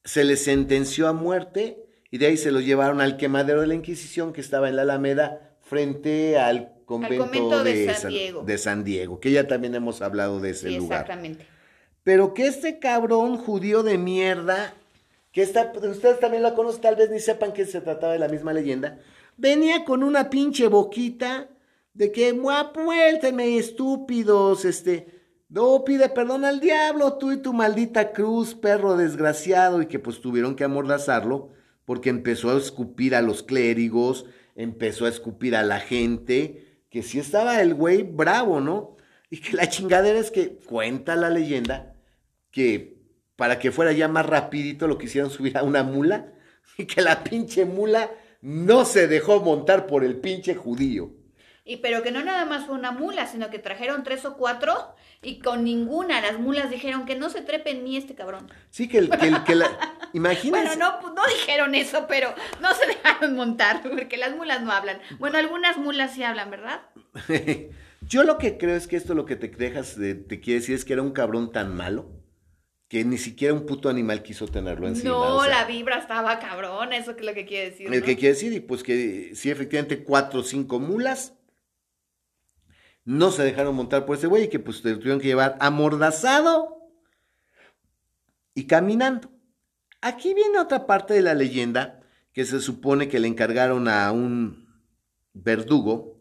Se le sentenció a muerte. Y de ahí se lo llevaron al quemadero de la Inquisición, que estaba en la Alameda, frente al convento, de, San Diego. que ya también hemos hablado de ese lugar. Exactamente. Pero que este cabrón judío de mierda, que está, ustedes también lo conocen, tal vez ni sepan que se trataba de la misma leyenda, venía con una pinche boquita de que, muélteme, estúpidos, este, no, pide perdón al diablo, tú y tu maldita cruz, perro desgraciado, y que pues tuvieron que amordazarlo porque empezó a escupir a los clérigos, empezó a escupir a la gente, que sí estaba el güey bravo, ¿no? Y que la chingadera es que cuenta la leyenda que para que fuera ya más rapidito lo quisieron subir a una mula [LAUGHS] y que la pinche mula no se dejó montar por el pinche judío. Y pero que no nada más fue una mula, sino que trajeron tres o cuatro y con ninguna las mulas dijeron que no se trepe mí este cabrón. Sí, que el que, el, que la... [LAUGHS] Imagínense. Bueno, no, no dijeron eso, pero no se dejaron montar, porque las mulas no hablan. Bueno, algunas mulas sí hablan, ¿verdad? [LAUGHS] Yo lo que creo es que esto lo que te dejas, de, te quiere decir es que era un cabrón tan malo que ni siquiera un puto animal quiso tenerlo encima. No, la vibra estaba cabrón, eso es lo que quiere decir. El que quiere decir, y pues que sí, efectivamente, cuatro o cinco mulas no se dejaron montar por ese güey y que pues te tuvieron que llevar amordazado y caminando. Aquí viene otra parte de la leyenda que se supone que le encargaron a un verdugo.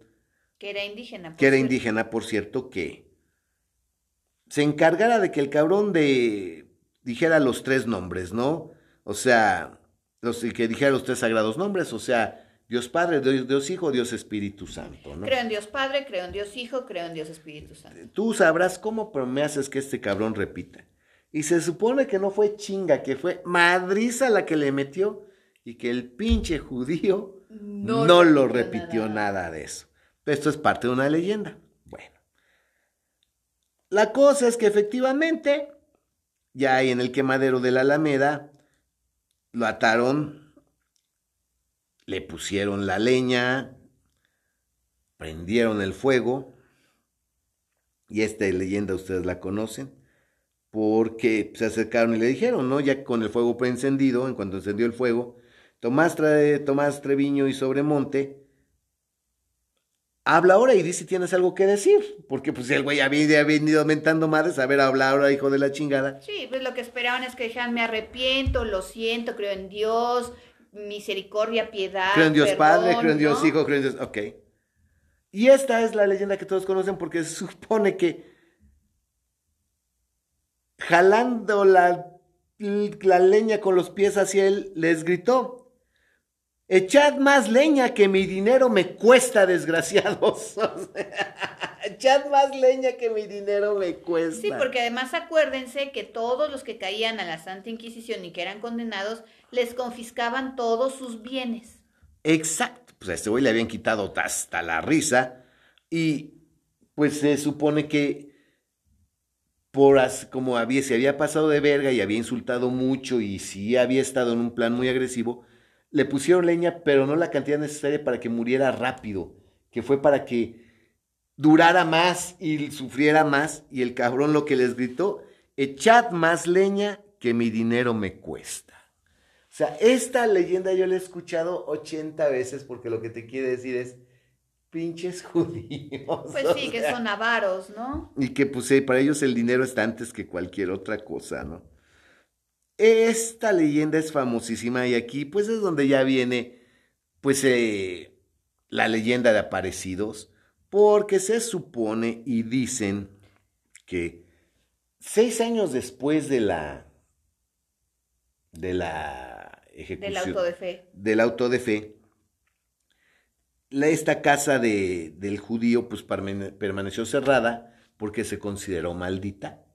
Que era indígena. que era indígena, por cierto, que se encargara de que el cabrón de dijera los tres nombres, ¿no? O sea, los, que dijera los tres sagrados nombres, o sea, Dios Padre, Dios, Hijo, Dios Espíritu Santo, ¿no? Creo en Dios Padre, creo en Dios Hijo, creo en Dios Espíritu Santo. Tú sabrás cómo, pero me haces que este cabrón repita. Y se supone que no fue chinga, que fue madriza la que le metió y que el pinche judío no, lo repitió nada. de eso. Esto es parte de una leyenda. Bueno. La cosa es que efectivamente, ya ahí en el quemadero de la Alameda, lo ataron le pusieron la leña, prendieron el fuego, y esta leyenda ustedes la conocen, porque se acercaron y le dijeron, ¿no? Ya con el fuego encendido, en cuanto encendió el fuego, Tomás, Tomás Treviño y Sobremonte, habla ahora y dice si tienes algo que decir, porque pues el güey había, venido mentando madres, a ver, habla ahora, hijo de la chingada. Sí, pues lo que esperaban es que dijeran, me arrepiento, lo siento, creo en Dios, misericordia, piedad. Creo en Dios Padre, creo en Dios Hijo, creo en Dios. Ok. Y esta es la leyenda que todos conocen porque se [LAUGHS] supone que jalando la, la leña con los pies hacia él, les gritó. Echad más leña que mi dinero me cuesta, [LAUGHS] desgraciados. Echad más leña que mi dinero me cuesta. Sí, porque además acuérdense que todos los que caían a la Santa Inquisición y que eran condenados, les confiscaban todos sus bienes. Exacto. Pues a este güey le habían quitado hasta la risa. Y pues se supone que por como había, se había pasado de verga y había insultado mucho y sí había estado en un plan muy agresivo, le pusieron leña, pero no la cantidad necesaria para que muriera rápido, que fue para que durara más y sufriera más, y el cabrón lo que les gritó, echad más leña que mi dinero me cuesta. O sea, esta leyenda yo la he escuchado 80 veces porque lo que te quiere decir es pinches [LAUGHS] judíos. Pues sí, que son avaros, ¿no? Y que pues para ellos el dinero está antes que cualquier otra cosa, ¿no? Esta leyenda es famosísima y aquí pues es donde ya viene pues eh, la leyenda de aparecidos, porque se supone y dicen que seis años después de la de la ejecución del auto de fe, del auto de fe esta casa de, del judío pues permaneció cerrada porque se consideró maldita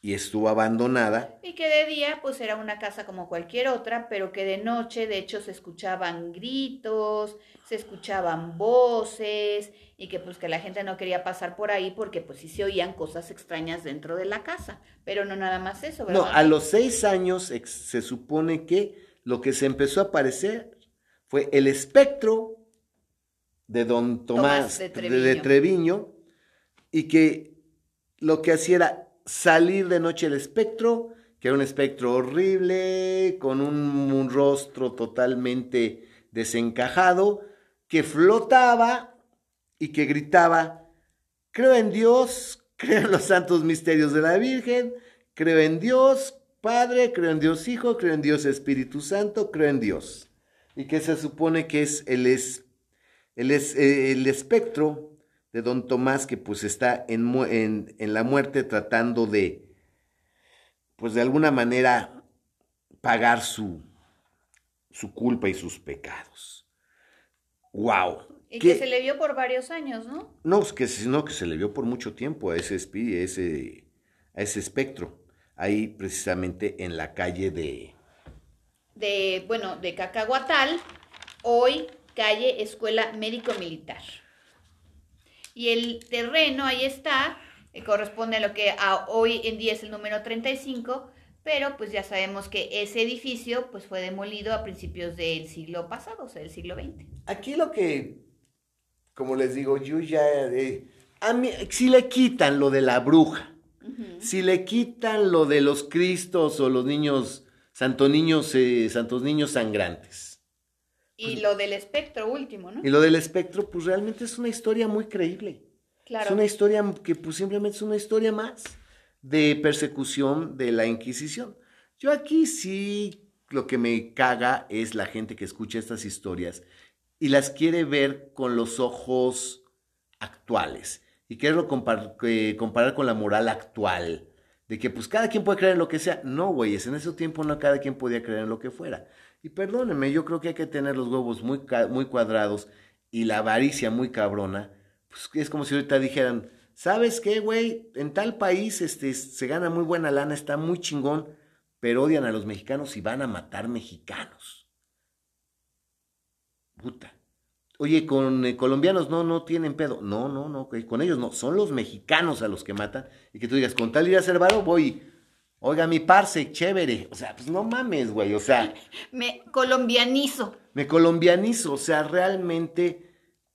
y estuvo abandonada. Y que de día pues era una casa como cualquier otra, pero que de noche de hecho se escuchaban gritos, se escuchaban voces y que pues que la gente no quería pasar por ahí porque pues sí se oían cosas extrañas dentro de la casa, pero no nada más eso, ¿verdad? No, a los seis años se supone que lo que se empezó a aparecer fue el espectro de don Tomás, de, Treviño. de Treviño y que lo que hacía era salir de noche el espectro, que era un espectro horrible, con un, rostro totalmente desencajado, que flotaba y que gritaba, creo en Dios, [LAUGHS] creo en los santos misterios de la Virgen, creo en Dios Padre, creo en Dios Hijo, creo en Dios Espíritu Santo, creo en Dios. Y que se supone que es el, es, el, es, el espectro de don Tomás que pues está en, en, en, la muerte tratando de, pues de alguna manera, pagar su, su culpa y sus pecados. ¡Wow! Y que, se le vio por varios años, ¿no? No, que, no, que se le vio por mucho tiempo a ese, ese, a ese espectro. Ahí precisamente en la calle de... De, bueno, de Cacahuatal, hoy calle Escuela Médico Militar. Y el terreno ahí está, eh, corresponde a lo que hoy en día es el número 35, pero pues ya sabemos que ese edificio pues fue demolido a principios del siglo pasado, o sea, del siglo XX. Aquí lo que, como les digo, yo ya, eh, a mí, si le quitan lo de la bruja, si le quitan lo de los cristos o los niños, santos niños, eh, santos niños sangrantes. Y lo del espectro último, ¿no? Y lo del espectro, pues realmente es una historia muy creíble. Claro. Es una historia que pues simplemente es una historia más de persecución de la Inquisición. Yo aquí sí lo que me caga es la gente que escucha estas historias y las quiere ver con los ojos actuales y quererlo comparar con la moral actual, de que pues cada quien puede creer en lo que sea. No, güeyes, en ese tiempo no cada quien podía creer en lo que fuera. Y perdónenme, yo creo que hay que tener los huevos muy, muy cuadrados y la avaricia muy cabrona. Pues es como si ahorita dijeran, ¿sabes qué, güey? En tal país este, se gana muy buena lana, está muy chingón, pero odian a los mexicanos y van a matar mexicanos. Puta. Oye, con eh, colombianos no, no tienen pedo. No, no, no, con ellos no. Son los mexicanos a los que matan. Y que tú digas, con tal ir a ser varo, voy. Oiga, mi parce, chévere. O sea, pues no mames, güey. O sea. [LAUGHS] Me colombianizo. Me colombianizo. O sea, realmente,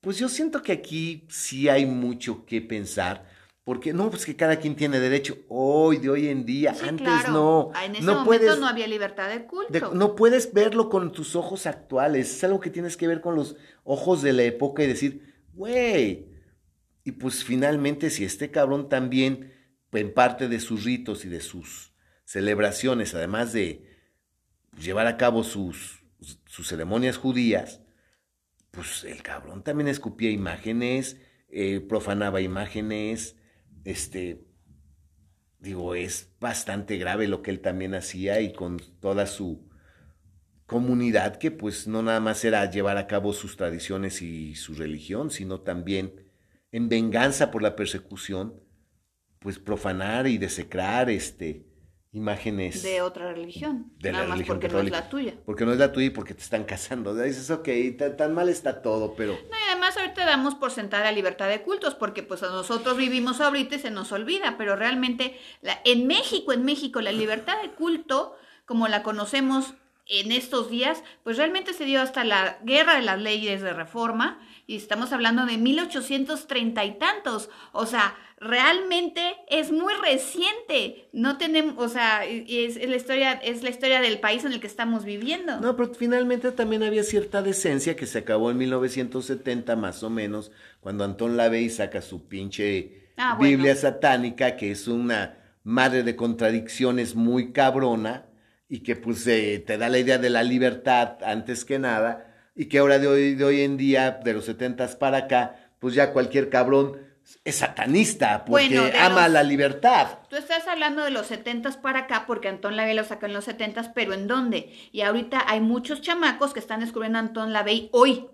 pues yo siento que aquí sí hay mucho que pensar. Porque no, pues que cada quien tiene derecho hoy, de hoy en día. Antes no. Ah, en ese no momento no había libertad de culto. no puedes verlo con tus ojos actuales. Es algo que tienes que ver con los ojos de la época y decir, güey. Y pues finalmente, si este cabrón también, en parte de sus ritos y de sus celebraciones, además de llevar a cabo sus, sus ceremonias judías, pues el cabrón también escupía imágenes, eh, profanaba imágenes este, digo, es bastante grave lo que él también hacía y con toda su comunidad que pues no nada más era llevar a cabo sus tradiciones y su religión, sino también en venganza por la persecución, pues profanar y desecrar este, imágenes. De otra religión. De Nada más porque no es la tuya. Porque no es la tuya y porque te están casando. Dices, ok, tan, mal está todo, pero... No, y además ahorita damos por sentada la libertad de cultos, porque pues nosotros vivimos ahorita y se nos olvida, pero realmente la, en México, en México, la libertad de culto, como la conocemos en estos días, pues realmente se dio hasta la guerra de las leyes de reforma, y estamos hablando de 1830 y tantos, o sea, realmente es muy reciente. No tenemos, o sea, es, la historia, es la historia del país en el que estamos viviendo. No, pero finalmente también había cierta decencia que se acabó en 1970 más o menos, cuando Antón Lavey saca su pinche ah, Biblia satánica, que es una madre de contradicciones muy cabrona y que pues eh, te da la idea de la libertad antes que nada y que ahora de hoy, de hoy en día, de los setentas para acá, pues ya cualquier cabrón es satanista porque ama la libertad. Tú estás hablando de los setentas para acá porque Antón Lavey lo sacó en los setentas, pero ¿en dónde? Y ahorita hay muchos chamacos que están descubriendo a Antón Lavey hoy.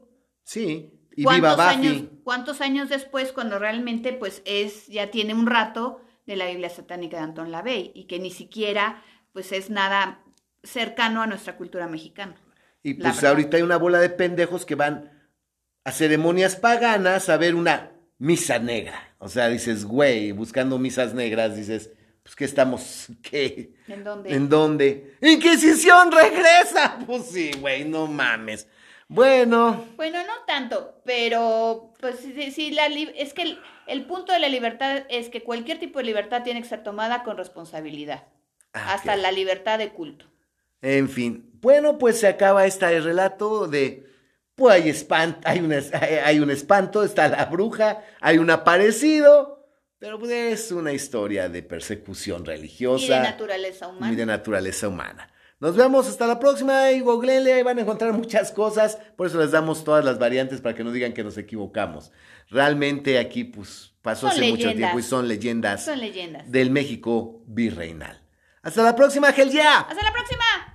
Sí, y viva Buffy. Años, ¿Cuántos años después cuando realmente pues es, ya tiene un rato de la Biblia satánica de Antón Lavey y que ni siquiera pues es nada cercano a nuestra cultura mexicana? Y pues ahorita hay una bola de pendejos que van a ceremonias paganas a ver una misa negra. O sea, dices, güey, buscando misas negras, dices, pues ¿qué estamos? [LAUGHS] ¿Qué? ¿En dónde? ¿En dónde? ¡Inquisición regresa! [LAUGHS] Pues sí, güey, no mames. Bueno. Bueno, no tanto, pero pues sí, la es que el, punto de la libertad es que cualquier tipo de libertad tiene que ser tomada con responsabilidad. Ah, hasta la libertad de culto. En fin, bueno, pues se acaba este relato de pues hay, espanto, hay, un, hay un espanto, está la bruja, hay un aparecido, pero pues es una historia de persecución religiosa. Y de naturaleza humana. Y de naturaleza humana. Nos vemos hasta la próxima y googleenle, ahí van a encontrar muchas cosas, por eso les damos todas las variantes para que no digan que nos equivocamos. Realmente aquí pues pasó hace mucho tiempo y son leyendas, son leyendas del México virreinal. Hasta la próxima, Gel Hasta la próxima.